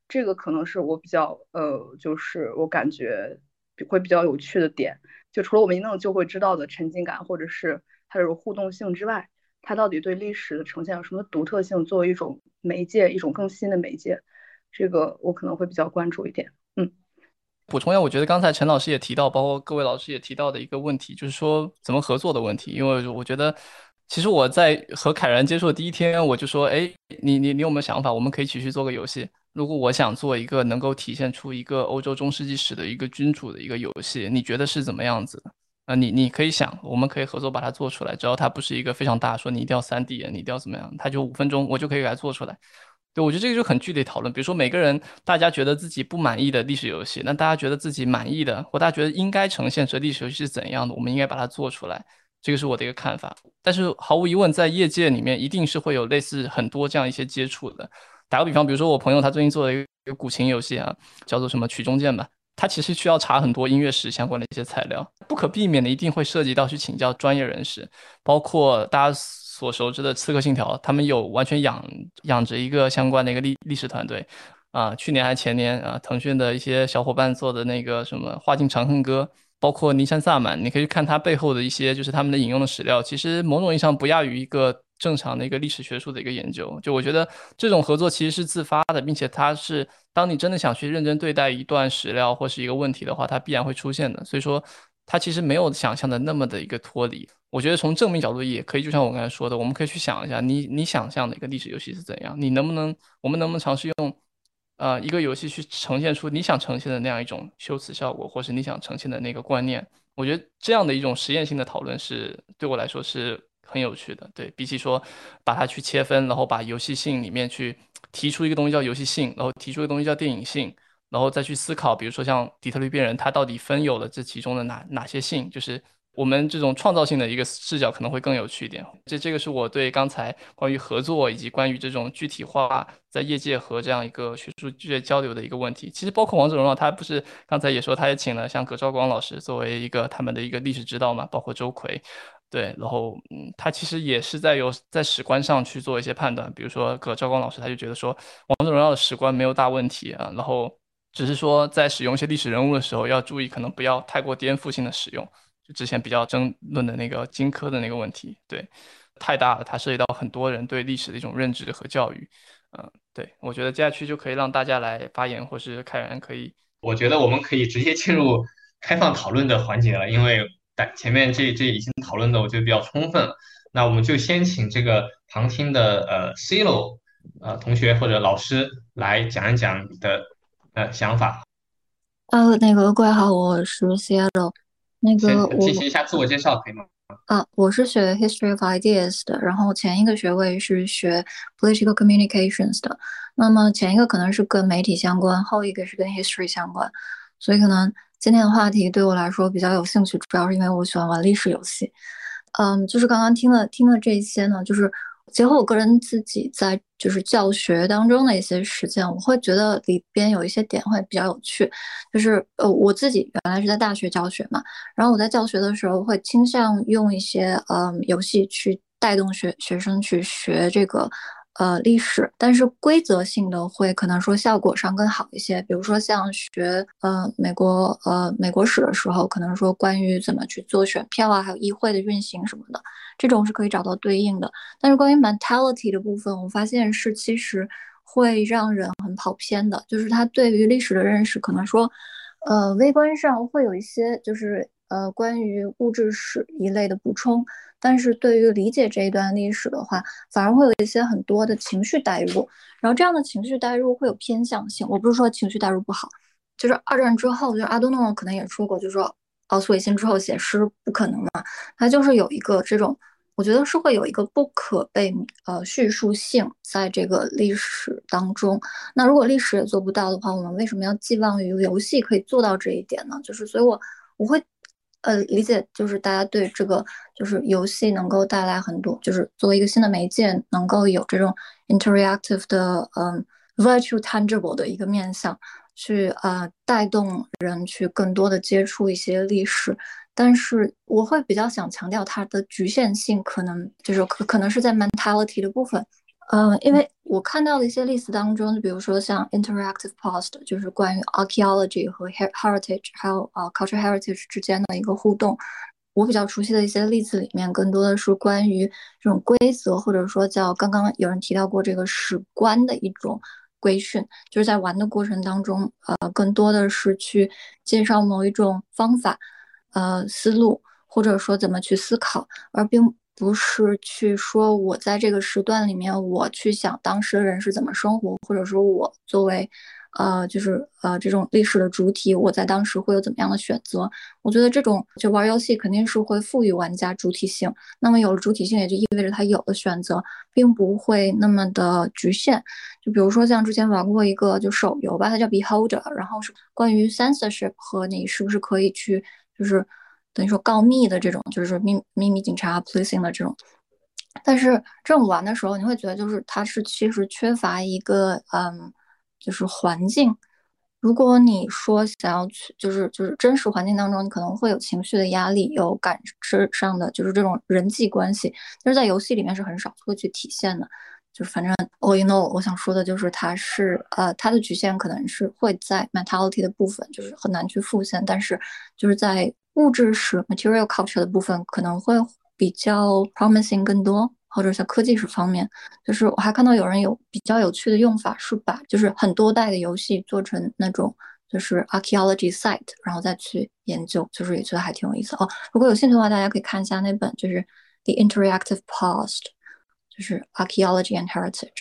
这个可能是我比较呃，就是我感觉会比较有趣的点。就除了我们一弄就会知道的沉浸感，或者是它这种互动性之外，它到底对历史的呈现有什么独特性？作为一种媒介，一种更新的媒介，这个我可能会比较关注一点。嗯，补充一下，我觉得刚才陈老师也提到，包括各位老师也提到的一个问题，就是说怎么合作的问题，因为我觉得。其实我在和凯然接触的第一天，我就说：“哎，你你你有没有想法？我们可以一起去做个游戏。如果我想做一个能够体现出一个欧洲中世纪史的一个君主的一个游戏，你觉得是怎么样子的？啊，你你可以想，我们可以合作把它做出来。只要它不是一个非常大，说你一定要三 D，你一定要怎么样，它就五分钟，我就可以给它做出来。对，我觉得这个就很具体讨论。比如说，每个人大家觉得自己不满意的历史游戏，那大家觉得自己满意的，或大家觉得应该呈现出历史游戏是怎样的，我们应该把它做出来。这个是我的一个看法。但是毫无疑问，在业界里面，一定是会有类似很多这样一些接触的。打个比方，比如说我朋友他最近做了一个古琴游戏啊，叫做什么曲中剑吧，他其实需要查很多音乐史相关的一些材料，不可避免的一定会涉及到去请教专业人士，包括大家。所熟知的《刺客信条》，他们有完全养养着一个相关的一个历历史团队，啊，去年还前年啊，腾讯的一些小伙伴做的那个什么《画境长恨歌》，包括《尼山萨满》，你可以看它背后的一些就是他们的引用的史料，其实某种意义上不亚于一个正常的一个历史学术的一个研究。就我觉得这种合作其实是自发的，并且它是当你真的想去认真对待一段史料或是一个问题的话，它必然会出现的。所以说。它其实没有想象的那么的一个脱离。我觉得从正面角度也可以，就像我刚才说的，我们可以去想一下，你你想象的一个历史游戏是怎样？你能不能，我们能不能尝试用，呃，一个游戏去呈现出你想呈现的那样一种修辞效果，或是你想呈现的那个观念？我觉得这样的一种实验性的讨论是对我来说是很有趣的。对比起说把它去切分，然后把游戏性里面去提出一个东西叫游戏性，然后提出一个东西叫电影性。然后再去思考，比如说像底特律变人，它到底分有了这其中的哪哪些性？就是我们这种创造性的一个视角可能会更有趣一点。这这个是我对刚才关于合作以及关于这种具体化在业界和这样一个学术界交流的一个问题。其实包括王者荣耀，他不是刚才也说，他也请了像葛兆光老师作为一个他们的一个历史指导嘛，包括周奎，对，然后嗯，他其实也是在有在史观上去做一些判断。比如说葛兆光老师，他就觉得说王者荣耀的史观没有大问题啊，然后。只是说，在使用一些历史人物的时候，要注意，可能不要太过颠覆性的使用。就之前比较争论的那个荆轲的那个问题，对，太大了，它涉及到很多人对历史的一种认知和教育。嗯，对，我觉得接下去就可以让大家来发言，或是开源可以。我觉得我们可以直接进入开放讨论的环节了，因为前面这这已经讨论的我觉得比较充分了。那我们就先请这个旁听的呃 C 楼呃同学或者老师来讲一讲你的。呃，想法。呃，那个各位好，我是 Cielo。那个我进行一下自我介绍可以吗？啊，我是学 History of Ideas 的，然后前一个学位是学 Political Communications 的。那么前一个可能是跟媒体相关，后一个是跟 History 相关。所以可能今天的话题对我来说比较有兴趣，主要是因为我喜欢玩历史游戏。嗯，就是刚刚听了听了这些呢，就是。结合我个人自己在就是教学当中的一些实践，我会觉得里边有一些点会比较有趣。就是呃，我自己原来是在大学教学嘛，然后我在教学的时候会倾向用一些嗯游戏去带动学学生去学这个。呃，历史，但是规则性的会可能说效果上更好一些。比如说像学呃美国呃美国史的时候，可能说关于怎么去做选票啊，还有议会的运行什么的，这种是可以找到对应的。但是关于 mentality 的部分，我发现是其实会让人很跑偏的，就是他对于历史的认识，可能说呃微观上会有一些就是呃关于物质史一类的补充。但是对于理解这一段历史的话，反而会有一些很多的情绪代入，然后这样的情绪代入会有偏向性。我不是说情绪代入不好，就是二战之后，就是阿多诺可能也说过，就是说奥斯维辛之后写诗不可能嘛，他就是有一个这种，我觉得是会有一个不可被呃叙述性在这个历史当中。那如果历史也做不到的话，我们为什么要寄望于游戏可以做到这一点呢？就是所以，我我会。呃，理解就是大家对这个就是游戏能够带来很多，就是作为一个新的媒介，能够有这种 interactive 的，嗯，virtual tangible 的一个面向，去呃带动人去更多的接触一些历史。但是我会比较想强调它的局限性，可能就是可可能是在 mentality 的部分。嗯，因为我看到的一些例子当中，就比如说像 interactive post，就是关于 archaeology 和 heritage，还有呃 cultural heritage 之间的一个互动。我比较熟悉的一些例子里面，更多的是关于这种规则，或者说叫刚刚有人提到过这个史观的一种规训，就是在玩的过程当中，呃，更多的是去介绍某一种方法，呃，思路，或者说怎么去思考，而并不是去说我在这个时段里面，我去想当时的人是怎么生活，或者说我作为。呃，就是呃，这种历史的主体，我在当时会有怎么样的选择？我觉得这种就玩游戏肯定是会赋予玩家主体性。那么有了主体性，也就意味着他有的选择并不会那么的局限。就比如说像之前玩过一个就手游吧，它叫 Beholder，然后是关于 censorship 和你是不是可以去就是等于说告密的这种，就是说秘秘密警察 policing 的这种。但是这种玩的时候，你会觉得就是它是其实缺乏一个嗯。就是环境，如果你说想要去，就是就是真实环境当中，你可能会有情绪的压力，有感知上的，就是这种人际关系，但是在游戏里面是很少会去体现的。就是反正 all in all，我想说的就是它是呃它的局限可能是会在 mentality 的部分，就是很难去复现，但是就是在物质史 material culture 的部分可能会比较 promising 更多。或者像科技史方面，就是我还看到有人有比较有趣的用法，是把就是很多代的游戏做成那种就是 archaeology site，然后再去研究，就是也觉得还挺有意思哦。如果有兴趣的话，大家可以看一下那本就是 The Interactive Past，就是 Archaeology and Heritage。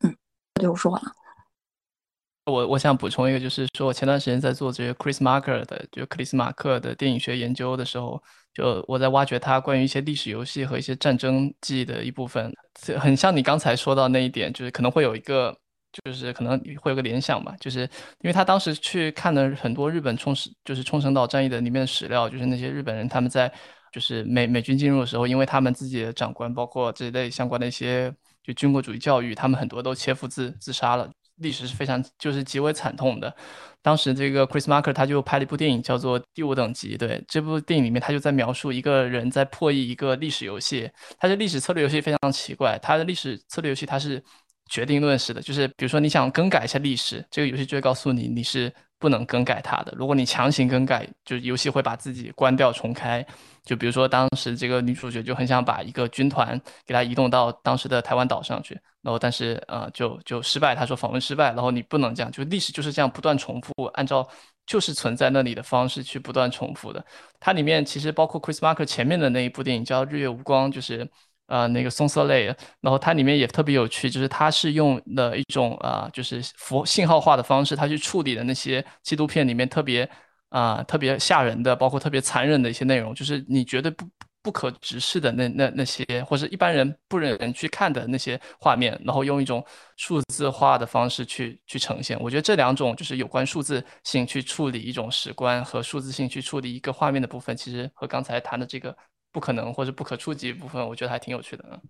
嗯，对，我说完了。我我想补充一个，就是说我前段时间在做这个 Chris Marker 的，就克里斯马克的电影学研究的时候。就我在挖掘他关于一些历史游戏和一些战争记忆的一部分，很像你刚才说到那一点，就是可能会有一个，就是可能会有个联想吧，就是因为他当时去看了很多日本冲绳，就是冲绳岛战役的里面的史料，就是那些日本人他们在就是美美军进入的时候，因为他们自己的长官包括这一类相关的一些就军国主义教育，他们很多都切腹自自杀了。历史是非常就是极为惨痛的。当时这个 Chris Marker 他就拍了一部电影叫做《第五等级》。对这部电影里面，他就在描述一个人在破译一个历史游戏。他的历史策略游戏非常奇怪，他的历史策略游戏它是决定论式的，就是比如说你想更改一下历史，这个游戏就会告诉你你是不能更改它的。如果你强行更改，就游戏会把自己关掉重开。就比如说当时这个女主角就很想把一个军团给她移动到当时的台湾岛上去。然后，但是呃，就就失败。她说访问失败。然后你不能这样，就历史就是这样不断重复，按照就是存在那里的方式去不断重复的。它里面其实包括 Chris Marker 前面的那一部电影叫《日月无光》，就是呃那个松色类。然后它里面也特别有趣，就是它是用了一种啊，就是符信号化的方式，它去处理的那些纪录片里面特别啊特别吓人的，包括特别残忍的一些内容，就是你绝对不。不可直视的那那那些，或者一般人不忍人去看的那些画面，然后用一种数字化的方式去去呈现。我觉得这两种就是有关数字性去处理一种史观和数字性去处理一个画面的部分，其实和刚才谈的这个不可能或者不可触及部分，我觉得还挺有趣的。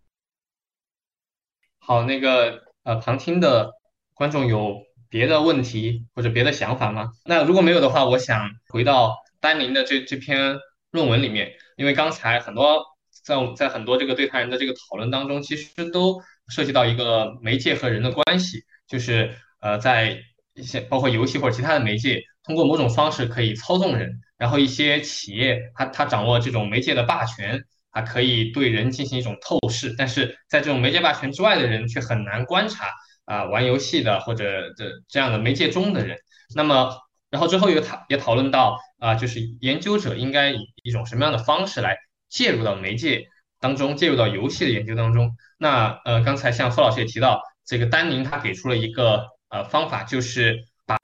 好，那个呃，旁听的观众有别的问题或者别的想法吗？那如果没有的话，我想回到丹宁的这这篇论文里面。因为刚才很多在在很多这个对谈人的这个讨论当中，其实都涉及到一个媒介和人的关系，就是呃，在一些包括游戏或者其他的媒介，通过某种方式可以操纵人，然后一些企业它它掌握这种媒介的霸权，它可以对人进行一种透视，但是在这种媒介霸权之外的人却很难观察啊玩游戏的或者这这样的媒介中的人，那么。然后之后又讨也讨论到啊，就是研究者应该以一种什么样的方式来介入到媒介当中，介入到游戏的研究当中。那呃，刚才像付老师也提到，这个丹宁他给出了一个呃方法，就是把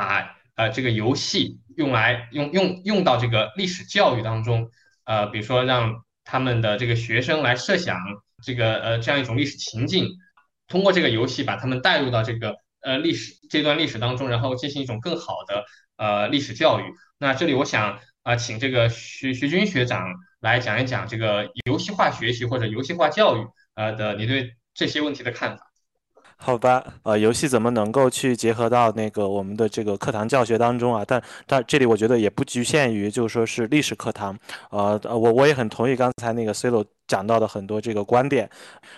呃这个游戏用来用用用到这个历史教育当中，呃，比如说让他们的这个学生来设想这个呃这样一种历史情境，通过这个游戏把他们带入到这个呃历史这段历史当中，然后进行一种更好的。呃，历史教育。那这里我想啊，请这个徐徐军学长来讲一讲这个游戏化学习或者游戏化教育呃的你对这些问题的看法。好吧，呃，游戏怎么能够去结合到那个我们的这个课堂教学当中啊？但但这里我觉得也不局限于，就是说是历史课堂。呃，我我也很同意刚才那个 C 罗讲到的很多这个观点。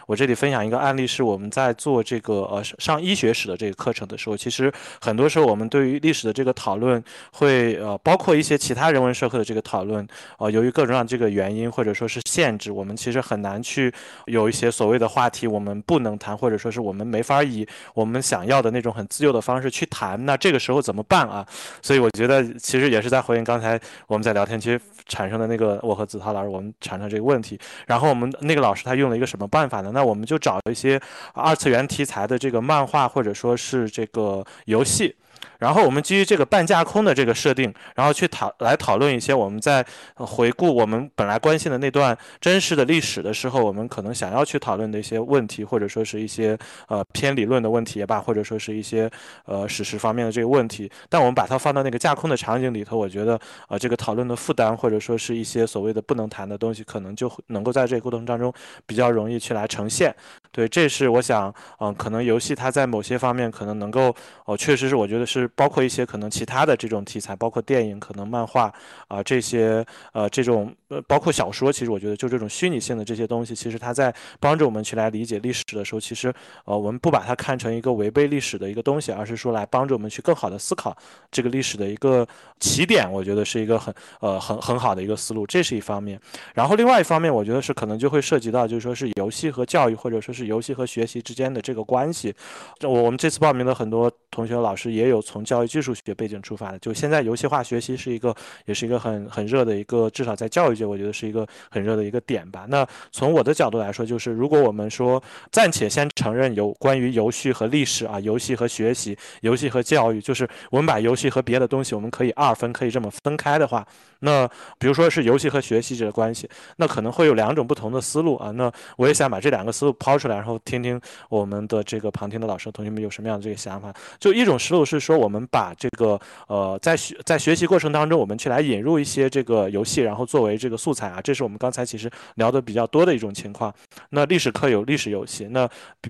我这里分享一个案例，是我们在做这个呃上医学史的这个课程的时候，其实很多时候我们对于历史的这个讨论会呃包括一些其他人文社科的这个讨论，呃，由于各种各样这个原因或者说是限制，我们其实很难去有一些所谓的话题我们不能谈，或者说是我们没法。以我们想要的那种很自由的方式去谈，那这个时候怎么办啊？所以我觉得其实也是在回应刚才我们在聊天区产生的那个我和子涛老师我们产生这个问题。然后然后我们那个老师他用了一个什么办法呢？那我们就找一些二次元题材的这个漫画或者说是这个游戏。然后我们基于这个半架空的这个设定，然后去讨来讨论一些我们在回顾我们本来关心的那段真实的历史的时候，我们可能想要去讨论的一些问题，或者说是一些呃偏理论的问题也罢，或者说是一些呃史实方面的这个问题。但我们把它放到那个架空的场景里头，我觉得呃这个讨论的负担，或者说是一些所谓的不能谈的东西，可能就能够在这个过程当中比较容易去来呈现。对，这是我想，嗯，可能游戏它在某些方面可能能够，哦，确实是我觉得是。包括一些可能其他的这种题材，包括电影、可能漫画啊这些呃这种呃包括小说，其实我觉得就这种虚拟性的这些东西，其实它在帮助我们去来理解历史的时候，其实呃我们不把它看成一个违背历史的一个东西，而是说来帮助我们去更好的思考这个历史的一个起点，我觉得是一个很呃很很好的一个思路，这是一方面。然后另外一方面，我觉得是可能就会涉及到就是说是游戏和教育，或者说是游戏和学习之间的这个关系。我我们这次报名的很多同学老师也有从教育技术学背景出发的，就现在游戏化学习是一个，也是一个很很热的一个，至少在教育界，我觉得是一个很热的一个点吧。那从我的角度来说，就是如果我们说暂且先承认有关于游戏和历史啊，游戏和学习，游戏和教育，就是我们把游戏和别的东西，我们可以二分，可以这么分开的话，那比如说是游戏和学习者的关系，那可能会有两种不同的思路啊。那我也想把这两个思路抛出来，然后听听我们的这个旁听的老师同学们有什么样的这个想法。就一种思路是说，我们把这个呃，在学在学习过程当中，我们去来引入一些这个游戏，然后作为这个素材啊，这是我们刚才其实聊的比较多的一种情况。那历史课有历史游戏，那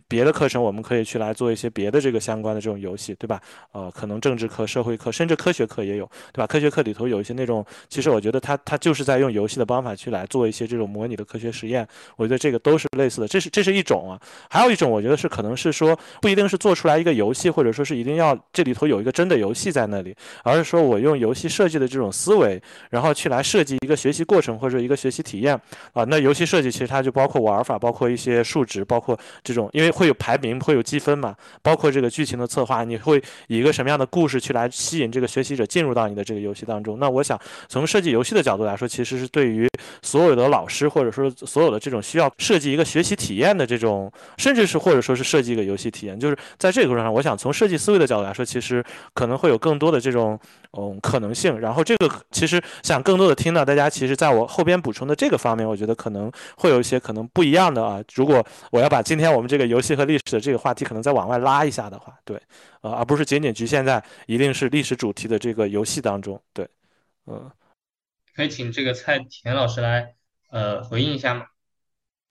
别的课程我们可以去来做一些别的这个相关的这种游戏，对吧？呃，可能政治课、社会课，甚至科学课也有，对吧？科学课里头有一些那种，其实我觉得它它就是在用游戏的方法去来做一些这种模拟的科学实验。我觉得这个都是类似的，这是这是一种。还有一种，我觉得是可能是说不一定是做出来一个游戏，或者说是一定要这里头有一个真的游戏在那里。而是说我用游戏设计的这种思维，然后去来设计一个学习过程或者一个学习体验啊。那游戏设计其实它就包括玩法，包括一些数值，包括这种，因为会有排名，会有积分嘛，包括这个剧情的策划，你会以一个什么样的故事去来吸引这个学习者进入到你的这个游戏当中？那我想从设计游戏的角度来说，其实是对于所有的老师或者说所有的这种需要设计一个学习体验的这种，甚至是或者说是设计一个游戏体验，就是在这个过程上，我想从设计思维的角度来说，其实可能会有更多的。这种嗯可能性，然后这个其实想更多的听到大家，其实在我后边补充的这个方面，我觉得可能会有一些可能不一样的啊。如果我要把今天我们这个游戏和历史的这个话题可能再往外拉一下的话，对，呃，而不是仅仅局限在一定是历史主题的这个游戏当中，对，嗯，可以请这个蔡田老师来呃回应一下吗？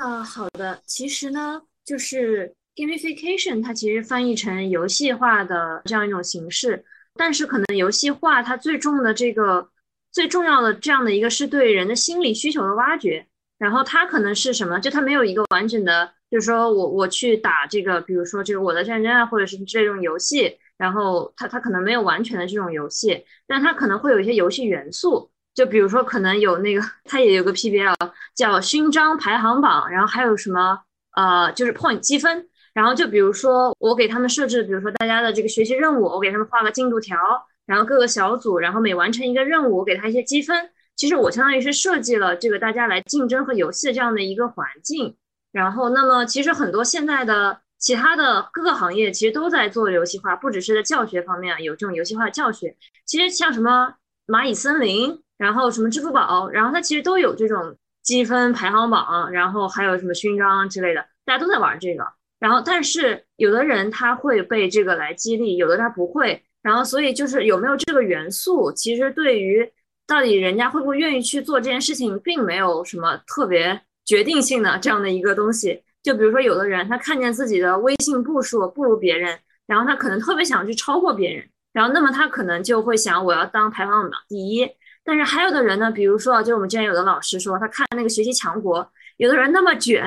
啊，好的，其实呢，就是 gamification 它其实翻译成游戏化的这样一种形式。但是可能游戏化它最重的这个最重要的这样的一个是对人的心理需求的挖掘，然后它可能是什么？就它没有一个完整的，就是说我我去打这个，比如说这个我的战争啊，或者是这种游戏，然后它它可能没有完全的这种游戏，但它可能会有一些游戏元素，就比如说可能有那个它也有个 PBL 叫勋章排行榜，然后还有什么呃就是 point 积分。然后就比如说，我给他们设置，比如说大家的这个学习任务，我给他们画个进度条，然后各个小组，然后每完成一个任务，我给他一些积分。其实我相当于是设计了这个大家来竞争和游戏的这样的一个环境。然后，那么其实很多现在的其他的各个行业其实都在做游戏化，不只是在教学方面，有这种游戏化的教学。其实像什么蚂蚁森林，然后什么支付宝，然后它其实都有这种积分排行榜，然后还有什么勋章之类的，大家都在玩这个。然后，但是有的人他会被这个来激励，有的他不会。然后，所以就是有没有这个元素，其实对于到底人家会不会愿意去做这件事情，并没有什么特别决定性的这样的一个东西。就比如说，有的人他看见自己的微信步数不如别人，然后他可能特别想去超过别人，然后那么他可能就会想我要当排行榜第一。但是还有的人呢，比如说，就我们之前有的老师说，他看那个学习强国。有的人那么卷，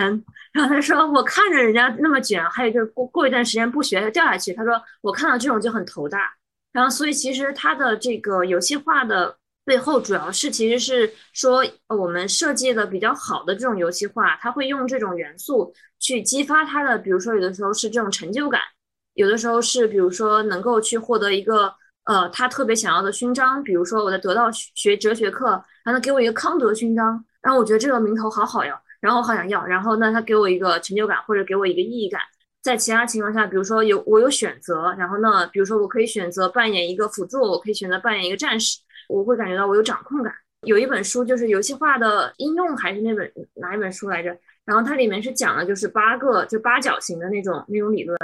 然后他说我看着人家那么卷，还有就是过过一段时间不学掉下去。他说我看到这种就很头大。然后所以其实他的这个游戏化的背后，主要是其实是说我们设计的比较好的这种游戏化，他会用这种元素去激发他的，比如说有的时候是这种成就感，有的时候是比如说能够去获得一个呃他特别想要的勋章，比如说我在得到学哲学课，然后给我一个康德勋章，然后我觉得这个名头好好呀。然后我好想要，然后那他给我一个成就感或者给我一个意义感。在其他情况下，比如说有我有选择，然后呢，比如说我可以选择扮演一个辅助，我可以选择扮演一个战士，我会感觉到我有掌控感。有一本书就是游戏化的应用，还是那本哪一本书来着？然后它里面是讲的就是八个就八角形的那种那种理论，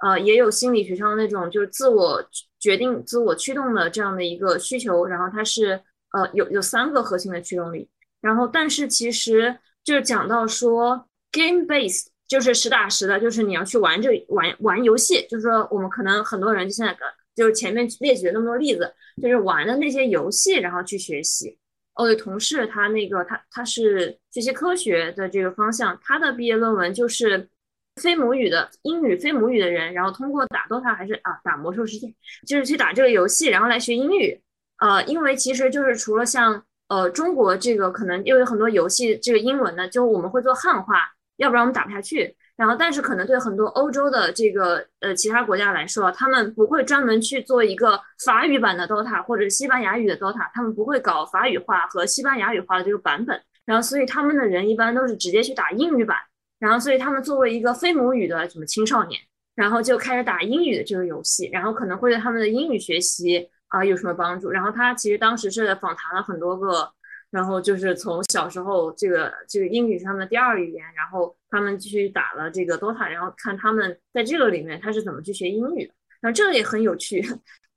呃，也有心理学上那种就是自我决定、自我驱动的这样的一个需求。然后它是呃有有三个核心的驱动力。然后但是其实就是讲到说 game base。就是实打实的，就是你要去玩这玩玩游戏，就是说我们可能很多人就现在就是前面列举了那么多例子，就是玩的那些游戏，然后去学习。我的同事他那个他他是学习科学的这个方向，他的毕业论文就是非母语的英语非母语的人，然后通过打 DOTA 还是啊打魔兽世界，就是去打这个游戏，然后来学英语。呃，因为其实就是除了像呃中国这个可能因为很多游戏这个英文呢，就我们会做汉化。要不然我们打不下去。然后，但是可能对很多欧洲的这个呃其他国家来说，他们不会专门去做一个法语版的 DOTA 或者西班牙语的 DOTA，他们不会搞法语化和西班牙语化的这个版本。然后，所以他们的人一般都是直接去打英语版。然后，所以他们作为一个非母语的什么青少年，然后就开始打英语的这个游戏，然后可能会对他们的英语学习啊有什么帮助。然后他其实当时是访谈了很多个。然后就是从小时候，这个这个英语是他们的第二语言，然后他们去打了这个 DOTA，然后看他们在这个里面他是怎么去学英语的。然后这个也很有趣，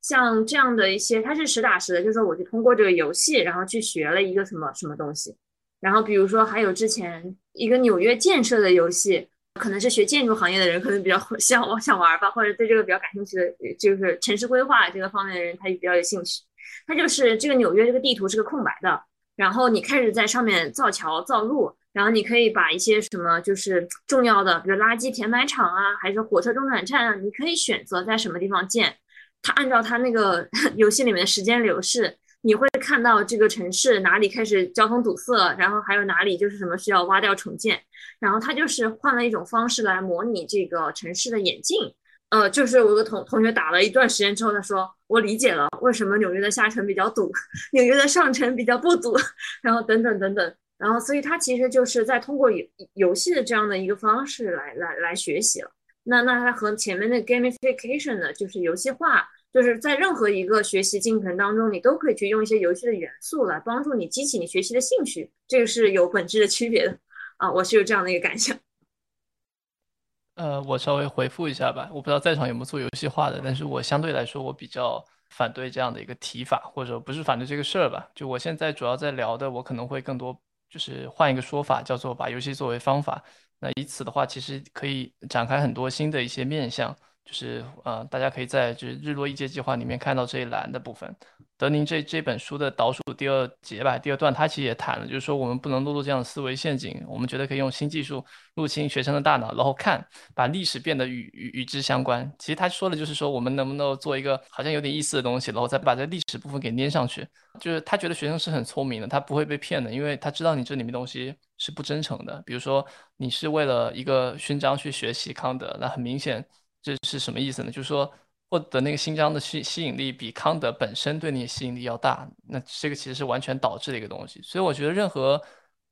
像这样的一些，他是实打实的，就是说我就通过这个游戏，然后去学了一个什么什么东西。然后比如说还有之前一个纽约建设的游戏，可能是学建筑行业的人可能比较想我想玩吧，或者对这个比较感兴趣的，就是城市规划这个方面的人，他也比较有兴趣。他就是这个纽约这个地图是个空白的。然后你开始在上面造桥、造路，然后你可以把一些什么就是重要的，比如垃圾填埋场啊，还是火车中转站啊，你可以选择在什么地方建。它按照它那个 (laughs) 游戏里面的时间流逝，你会看到这个城市哪里开始交通堵塞，然后还有哪里就是什么需要挖掉重建。然后它就是换了一种方式来模拟这个城市的演进。呃，就是我有个同同学打了一段时间之后，他说我理解了为什么纽约的下城比较堵，(laughs) 纽约的上城比较不堵，然后等等等等，然后所以他其实就是在通过游游戏的这样的一个方式来来来学习了。那那它和前面的 gamification 的，就是游戏化，就是在任何一个学习进程当中，你都可以去用一些游戏的元素来帮助你激起你学习的兴趣，这个是有本质的区别的啊，我是有这样的一个感想。(laughs) 呃，我稍微回复一下吧。我不知道在场有没有做游戏化的，但是我相对来说，我比较反对这样的一个提法，或者不是反对这个事儿吧。就我现在主要在聊的，我可能会更多就是换一个说法，叫做把游戏作为方法。那以此的话，其实可以展开很多新的一些面向。就是呃，大家可以在就是日落一阶计划里面看到这一栏的部分。德宁这这本书的倒数第二节吧，第二段他其实也谈了，就是说我们不能落入这样的思维陷阱。我们觉得可以用新技术入侵学生的大脑，然后看把历史变得与与与之相关。其实他说的就是说，我们能不能做一个好像有点意思的东西，然后再把这历史部分给粘上去。就是他觉得学生是很聪明的，他不会被骗的，因为他知道你这里面东西是不真诚的。比如说你是为了一个勋章去学习康德，那很明显。这是什么意思呢？就是说，获得那个新章的吸吸引力比康德本身对你的吸引力要大。那这个其实是完全导致的一个东西。所以我觉得，任何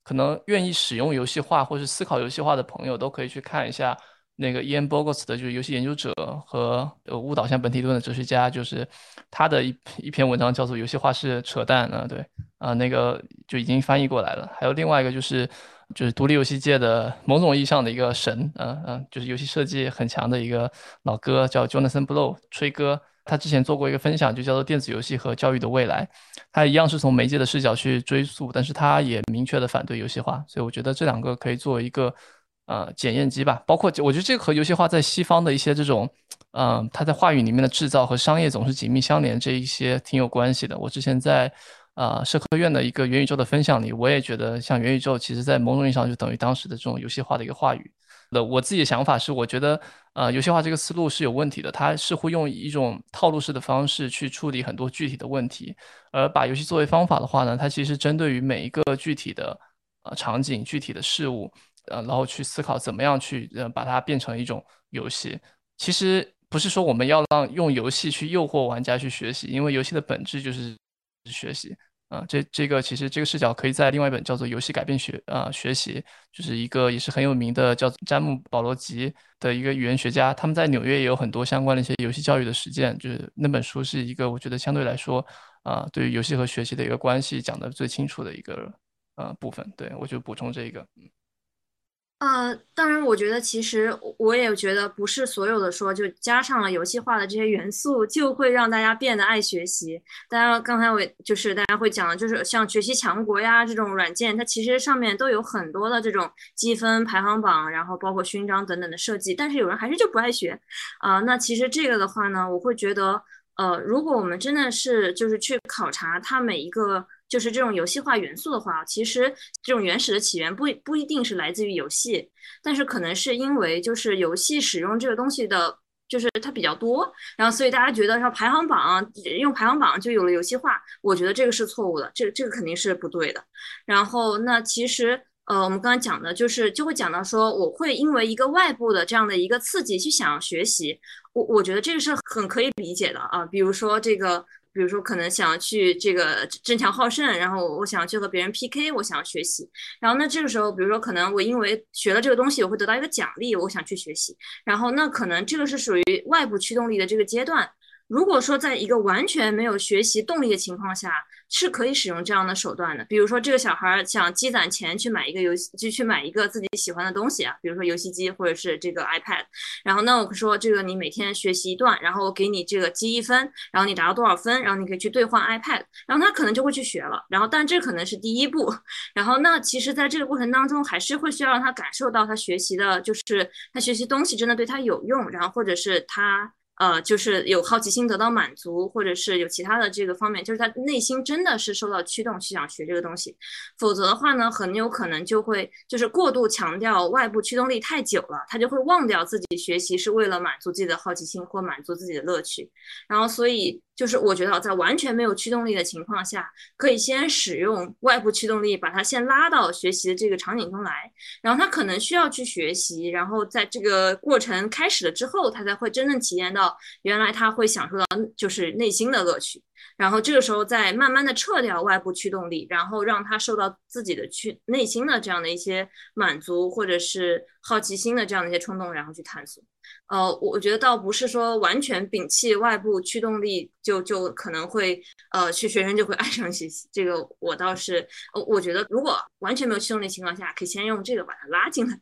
可能愿意使用游戏化或是思考游戏化的朋友，都可以去看一下那个 Ian Bogost 的，就是游戏研究者和呃误导向本体论的哲学家，就是他的一一篇文章叫做《游戏化是扯淡》啊，对啊，那个就已经翻译过来了。还有另外一个就是。就是独立游戏界的某种意义上的一个神，嗯嗯，就是游戏设计很强的一个老哥，叫 Jonathan Blow，吹哥。他之前做过一个分享，就叫做《电子游戏和教育的未来》，他一样是从媒介的视角去追溯，但是他也明确的反对游戏化。所以我觉得这两个可以作为一个呃检验机吧。包括我觉得这个和游戏化在西方的一些这种，嗯，他在话语里面的制造和商业总是紧密相连，这一些挺有关系的。我之前在。啊，社科院的一个元宇宙的分享里，我也觉得像元宇宙，其实在某种意义上就等于当时的这种游戏化的一个话语。那我自己的想法是，我觉得，呃，游戏化这个思路是有问题的，它似乎用一种套路式的方式去处理很多具体的问题，而把游戏作为方法的话呢，它其实针对于每一个具体的呃场景、具体的事物，呃，然后去思考怎么样去呃把它变成一种游戏。其实不是说我们要让用游戏去诱惑玩家去学习，因为游戏的本质就是。学习。啊，这这个其实这个视角可以在另外一本叫做《游戏改变学》啊学习，就是一个也是很有名的叫詹姆保罗吉的一个语言学家，他们在纽约也有很多相关的一些游戏教育的实践，就是那本书是一个我觉得相对来说啊，对于游戏和学习的一个关系讲的最清楚的一个呃部分，对我就补充这个，嗯。呃，当然，我觉得其实我也觉得不是所有的说就加上了游戏化的这些元素，就会让大家变得爱学习。大家刚才我就是大家会讲的，就是像学习强国呀这种软件，它其实上面都有很多的这种积分排行榜，然后包括勋章等等的设计，但是有人还是就不爱学啊。那其实这个的话呢，我会觉得，呃，如果我们真的是就是去考察它每一个。就是这种游戏化元素的话，其实这种原始的起源不不一定是来自于游戏，但是可能是因为就是游戏使用这个东西的，就是它比较多，然后所以大家觉得说排行榜用排行榜就有了游戏化，我觉得这个是错误的，这这个肯定是不对的。然后那其实呃我们刚才讲的就是就会讲到说我会因为一个外部的这样的一个刺激去想要学习，我我觉得这个是很可以理解的啊，比如说这个。比如说，可能想要去这个争强好胜，然后我想要去和别人 PK，我想要学习。然后那这个时候，比如说，可能我因为学了这个东西，我会得到一个奖励，我想去学习。然后那可能这个是属于外部驱动力的这个阶段。如果说在一个完全没有学习动力的情况下，是可以使用这样的手段的。比如说，这个小孩想积攒钱去买一个游戏，就去买一个自己喜欢的东西啊，比如说游戏机或者是这个 iPad。然后，那我说这个你每天学习一段，然后我给你这个积一分，然后你达到多少分，然后你可以去兑换 iPad。然后他可能就会去学了。然后，但这可能是第一步。然后，那其实在这个过程当中，还是会需要让他感受到他学习的，就是他学习东西真的对他有用，然后或者是他。呃，就是有好奇心得到满足，或者是有其他的这个方面，就是他内心真的是受到驱动去想学这个东西，否则的话呢，很有可能就会就是过度强调外部驱动力太久了，他就会忘掉自己学习是为了满足自己的好奇心或满足自己的乐趣，然后所以。就是我觉得在完全没有驱动力的情况下，可以先使用外部驱动力，把它先拉到学习的这个场景中来。然后他可能需要去学习，然后在这个过程开始了之后，他才会真正体验到原来他会享受到就是内心的乐趣。然后这个时候再慢慢的撤掉外部驱动力，然后让他受到自己的去内心的这样的一些满足，或者是好奇心的这样的一些冲动，然后去探索。呃，我觉得倒不是说完全摒弃外部驱动力，就就可能会呃，去学生就会 (laughs) 爱上学习。这个我倒是呃，我觉得如果完全没有驱动力情况下，可以先用这个把它拉进来。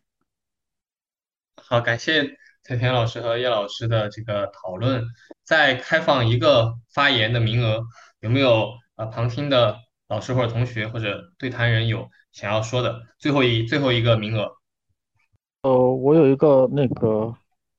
好，感谢蔡田老师和叶老师的这个讨论。再开放一个发言的名额，有没有呃旁听的老师或者同学或者对谈人有想要说的？最后一最后一个名额。呃，我有一个那个，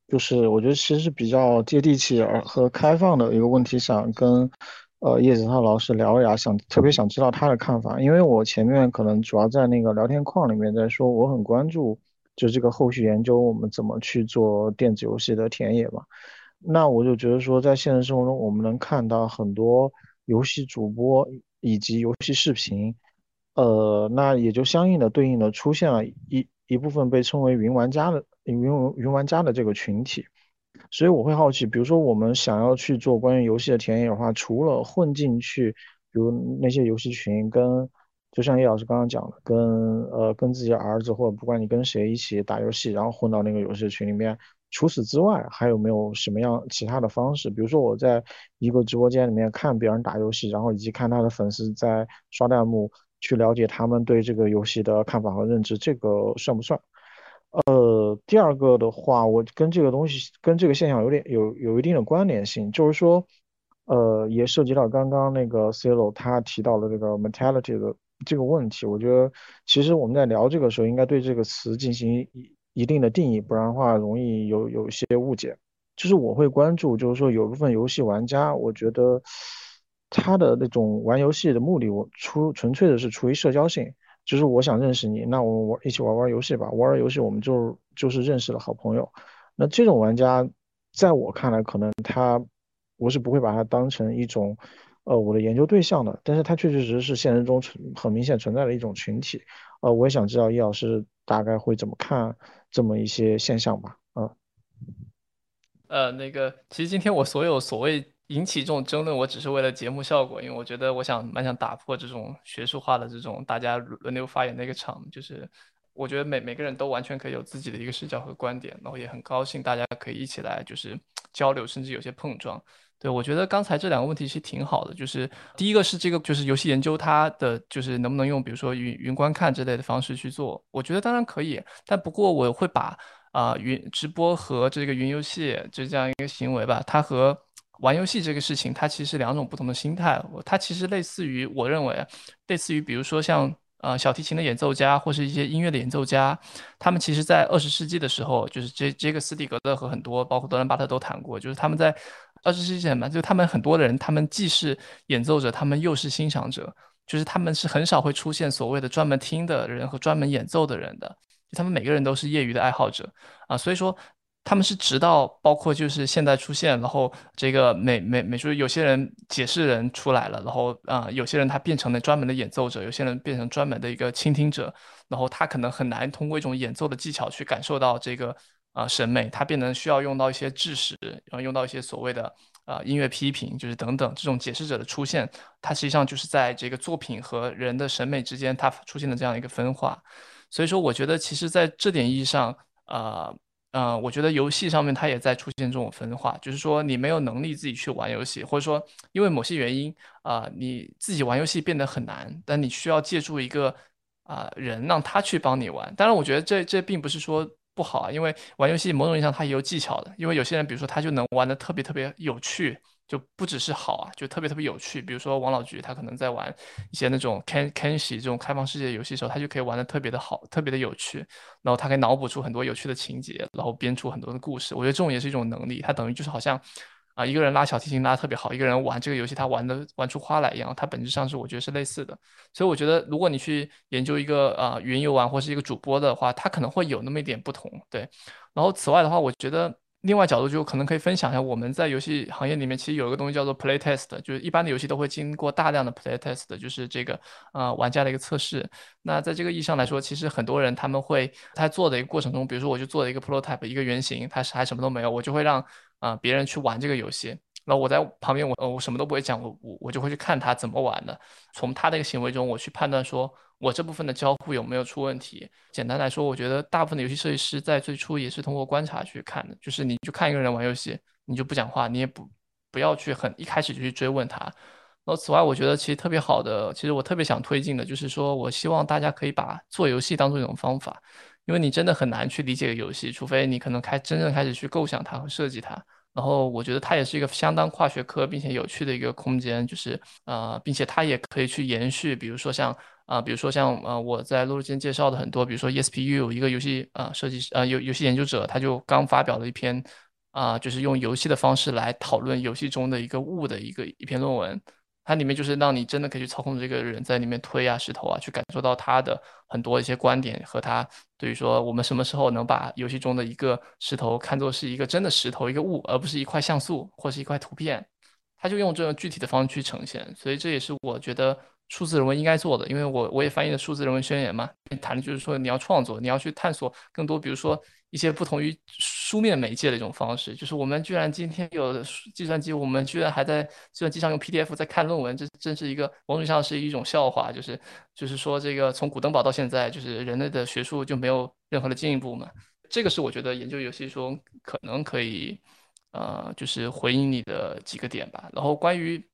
就是我觉得其实是比较接地气而和开放的一个问题，想跟呃叶子涛老师聊一聊，想特别想知道他的看法，因为我前面可能主要在那个聊天框里面在说，我很关注就这个后续研究，我们怎么去做电子游戏的田野嘛。那我就觉得说，在现实生活中，我们能看到很多游戏主播以及游戏视频，呃，那也就相应的对应的出现了一一部分被称为云玩家的云云玩家的这个群体。所以我会好奇，比如说我们想要去做关于游戏的田野的话，除了混进去，比如那些游戏群，跟就像叶老师刚刚讲的，跟呃跟自己儿子或者不管你跟谁一起打游戏，然后混到那个游戏群里面。除此之外，还有没有什么样其他的方式？比如说，我在一个直播间里面看别人打游戏，然后以及看他的粉丝在刷弹幕，去了解他们对这个游戏的看法和认知，这个算不算？呃，第二个的话，我跟这个东西跟这个现象有点有有一定的关联性，就是说，呃，也涉及到刚刚那个 C 罗他提到的这个 mentality 的这个问题。我觉得，其实我们在聊这个时候，应该对这个词进行。一定的定义，不然的话容易有有一些误解。就是我会关注，就是说有部分游戏玩家，我觉得他的那种玩游戏的目的，我出纯粹的是出于社交性，就是我想认识你，那我们玩一起玩玩游戏吧，玩玩游戏我们就就是认识了好朋友。那这种玩家，在我看来，可能他我是不会把他当成一种呃我的研究对象的，但是他确确实实是现实中存很明显存在的一种群体。呃，我也想知道叶老师大概会怎么看。这么一些现象吧，啊，呃，那个，其实今天我所有所谓引起这种争论，我只是为了节目效果，因为我觉得我想蛮想打破这种学术化的这种大家轮流发言的一个场，就是我觉得每每个人都完全可以有自己的一个视角和观点，然后也很高兴大家可以一起来就是交流，甚至有些碰撞。对我觉得刚才这两个问题是挺好的，就是第一个是这个就是游戏研究它的就是能不能用比如说云云观看之类的方式去做，我觉得当然可以，但不过我会把啊云直播和这个云游戏就这样一个行为吧，它和玩游戏这个事情，它其实两种不同的心态。它其实类似于，我认为类似于，比如说像呃小提琴的演奏家，或是一些音乐的演奏家，他们其实在二十世纪的时候，就是这这个斯蒂格勒和很多，包括德兰巴特都谈过，就是他们在二十世纪嘛，就他们很多的人，他们既是演奏者，他们又是欣赏者，就是他们是很少会出现所谓的专门听的人和专门演奏的人的，他们每个人都是业余的爱好者啊，所以说。他们是直到包括就是现在出现，然后这个美美美术有些人解释人出来了，然后啊有些人他变成了专门的演奏者，有些人变成专门的一个倾听者，然后他可能很难通过一种演奏的技巧去感受到这个啊审美，它变得需要用到一些知识，然后用到一些所谓的啊音乐批评，就是等等这种解释者的出现，它实际上就是在这个作品和人的审美之间，它出现了这样一个分化。所以说，我觉得其实在这点意义上，啊。嗯，我觉得游戏上面它也在出现这种分化，就是说你没有能力自己去玩游戏，或者说因为某些原因啊，你自己玩游戏变得很难，但你需要借助一个啊人让他去帮你玩。当然，我觉得这这并不是说不好啊，因为玩游戏某种意义上它也有技巧的，因为有些人比如说他就能玩的特别特别有趣。就不只是好啊，就特别特别有趣。比如说王老菊，他可能在玩一些那种 Ken Kenshi 这种开放世界游戏的时候，他就可以玩的特别的好，特别的有趣。然后他可以脑补出很多有趣的情节，然后编出很多的故事。我觉得这种也是一种能力。他等于就是好像啊，一个人拉小提琴拉特别好，一个人玩这个游戏他玩的玩出花来一样。他本质上是我觉得是类似的。所以我觉得如果你去研究一个啊云游玩或是一个主播的话，他可能会有那么一点不同。对。然后此外的话，我觉得。另外角度就可能可以分享一下，我们在游戏行业里面其实有一个东西叫做 play test，就是一般的游戏都会经过大量的 play test，就是这个呃玩家的一个测试。那在这个意义上来说，其实很多人他们会在做的一个过程中，比如说我就做了一个 prototype 一个原型，它是还什么都没有，我就会让啊别人去玩这个游戏。那我在旁边，我呃我什么都不会讲，我我我就会去看他怎么玩的，从他的一个行为中我去判断说。我这部分的交互有没有出问题？简单来说，我觉得大部分的游戏设计师在最初也是通过观察去看的，就是你就看一个人玩游戏，你就不讲话，你也不不要去很一开始就去追问他。然后此外，我觉得其实特别好的，其实我特别想推进的就是说，我希望大家可以把做游戏当做一种方法，因为你真的很难去理解游戏，除非你可能开真正开始去构想它和设计它。然后我觉得它也是一个相当跨学科并且有趣的一个空间，就是呃，并且它也可以去延续，比如说像。啊，比如说像呃，我在录制间介绍的很多，比如说 ESPU 一个游戏啊设计师呃游游戏研究者，他就刚发表了一篇啊，就是用游戏的方式来讨论游戏中的一个物的一个一篇论文，它里面就是让你真的可以去操控这个人在里面推啊石头啊，去感受到他的很多一些观点和他对于说我们什么时候能把游戏中的一个石头看作是一个真的石头一个物，而不是一块像素或是一块图片，他就用这种具体的方式去呈现，所以这也是我觉得。数字人文应该做的，因为我我也翻译了数字人文宣言嘛，谈的就是说你要创作，你要去探索更多，比如说一些不同于书面媒介的一种方式。就是我们居然今天有计算机，我们居然还在计算机上用 PDF 在看论文，这真是一个某种上是一种笑话。就是就是说这个从古登堡到现在，就是人类的学术就没有任何的进一步嘛。这个是我觉得研究游戏说可能可以，呃，就是回应你的几个点吧。然后关于。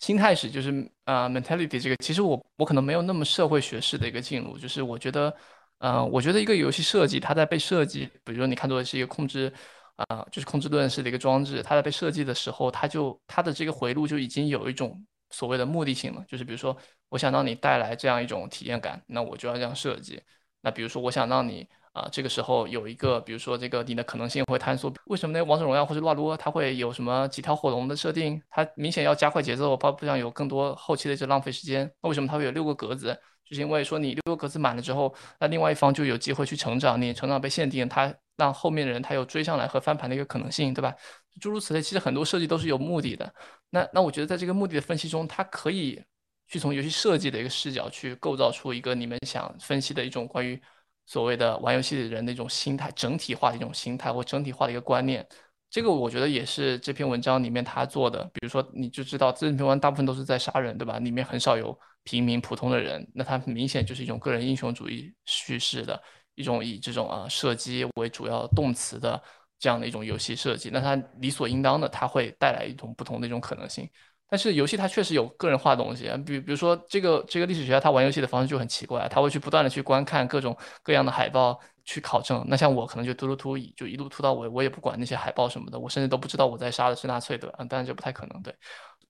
心态史就是啊，mentality 这个，其实我我可能没有那么社会学式的一个进入，就是我觉得，呃，我觉得一个游戏设计，它在被设计，比如说你看作是一个控制，啊，就是控制论式的一个装置，它在被设计的时候，它就它的这个回路就已经有一种所谓的目的性了，就是比如说我想让你带来这样一种体验感，那我就要这样设计。那比如说我想让你。啊，这个时候有一个，比如说这个你的可能性会探索，为什么呢？王者荣耀或者撸啊撸，它会有什么几条火龙的设定？它明显要加快节奏，怕不想有更多后期的这浪费时间。那为什么它会有六个格子？就是因为说你六个格子满了之后，那另外一方就有机会去成长，你成长被限定，他让后面的人他有追上来和翻盘的一个可能性，对吧？诸如此类，其实很多设计都是有目的的。那那我觉得在这个目的的分析中，它可以去从游戏设计的一个视角去构造出一个你们想分析的一种关于。所谓的玩游戏的人的一种心态，整体化的一种心态或整体化的一个观念，这个我觉得也是这篇文章里面他做的。比如说，你就知道这篇文章大部分都是在杀人，对吧？里面很少有平民普通的人，那他明显就是一种个人英雄主义叙事的一种以这种啊射击为主要动词的这样的一种游戏设计。那它理所应当的，它会带来一种不同的一种可能性。但是游戏它确实有个人化的东西，比比如说这个这个历史学家他玩游戏的方式就很奇怪，他会去不断的去观看各种各样的海报。去考证，那像我可能就突突突就一路突到尾，我也不管那些海报什么的，我甚至都不知道我在杀的是纳粹的，嗯，当然这不太可能，对。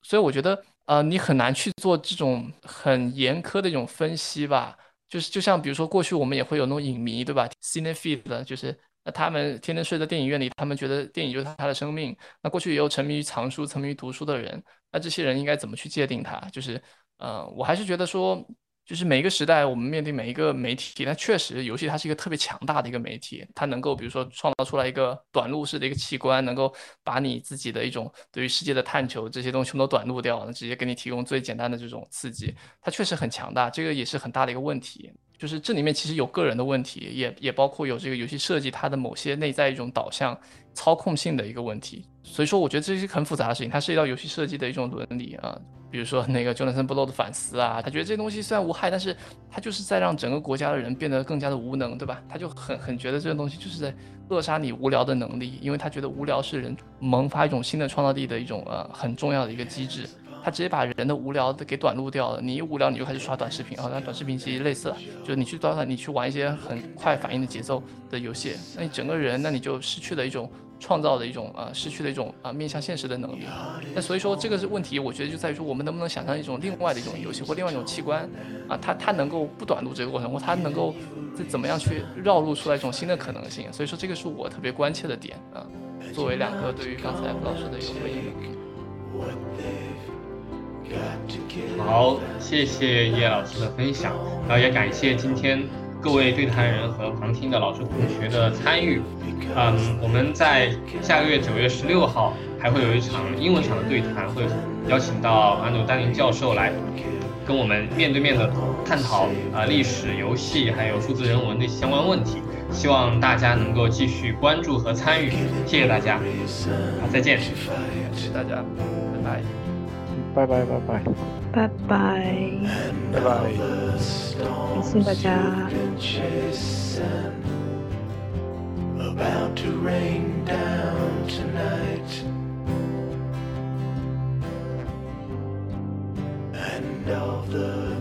所以我觉得，呃，你很难去做这种很严苛的一种分析吧。就是就像比如说过去我们也会有那种影迷，对吧？Cinephile 的，就是那他们天天睡在电影院里，他们觉得电影就是他的生命。那过去也有沉迷于藏书、沉迷于读书的人，那这些人应该怎么去界定他？就是，嗯，我还是觉得说。就是每一个时代，我们面对每一个媒体，那确实游戏它是一个特别强大的一个媒体，它能够比如说创造出来一个短路式的一个器官，能够把你自己的一种对于世界的探求这些东西全都短路掉，直接给你提供最简单的这种刺激，它确实很强大，这个也是很大的一个问题。就是这里面其实有个人的问题，也也包括有这个游戏设计它的某些内在一种导向、操控性的一个问题。所以说，我觉得这是很复杂的事情，它涉及到游戏设计的一种伦理啊。比如说那个 Jonathan Blow 的反思啊，他觉得这东西虽然无害，但是他就是在让整个国家的人变得更加的无能，对吧？他就很很觉得这个东西就是在扼杀你无聊的能力，因为他觉得无聊是人萌发一种新的创造力的一种呃很重要的一个机制。他直接把人的无聊的给短路掉了。你一无聊，你就开始刷短视频啊。那短视频其实类似，就是你去短，你去玩一些很快反应的节奏的游戏，那你整个人，那你就失去了一种创造的一种呃，失去的一种啊面向现实的能力。那所以说这个是问题，我觉得就在于说我们能不能想象一种另外的一种游戏或另外一种器官啊，它它能够不短路这个过程，或它能够怎么样去绕路出来一种新的可能性。所以说这个是我特别关切的点啊。作为两个对于刚才傅老师的一个回应。好，谢谢叶老师的分享，然后也感谢今天各位对谈人和旁听的老师同学的参与。嗯，我们在下个月九月十六号还会有一场英文场的对谈，会邀请到安努丹宁教授来跟我们面对面的探讨啊历史、游戏还有数字人文的相关问题。希望大家能够继续关注和参与，谢谢大家。好，再见，谢谢大家，拜拜。拜拜拜拜，拜拜，拜拜，感谢大家。About to rain down tonight. And all the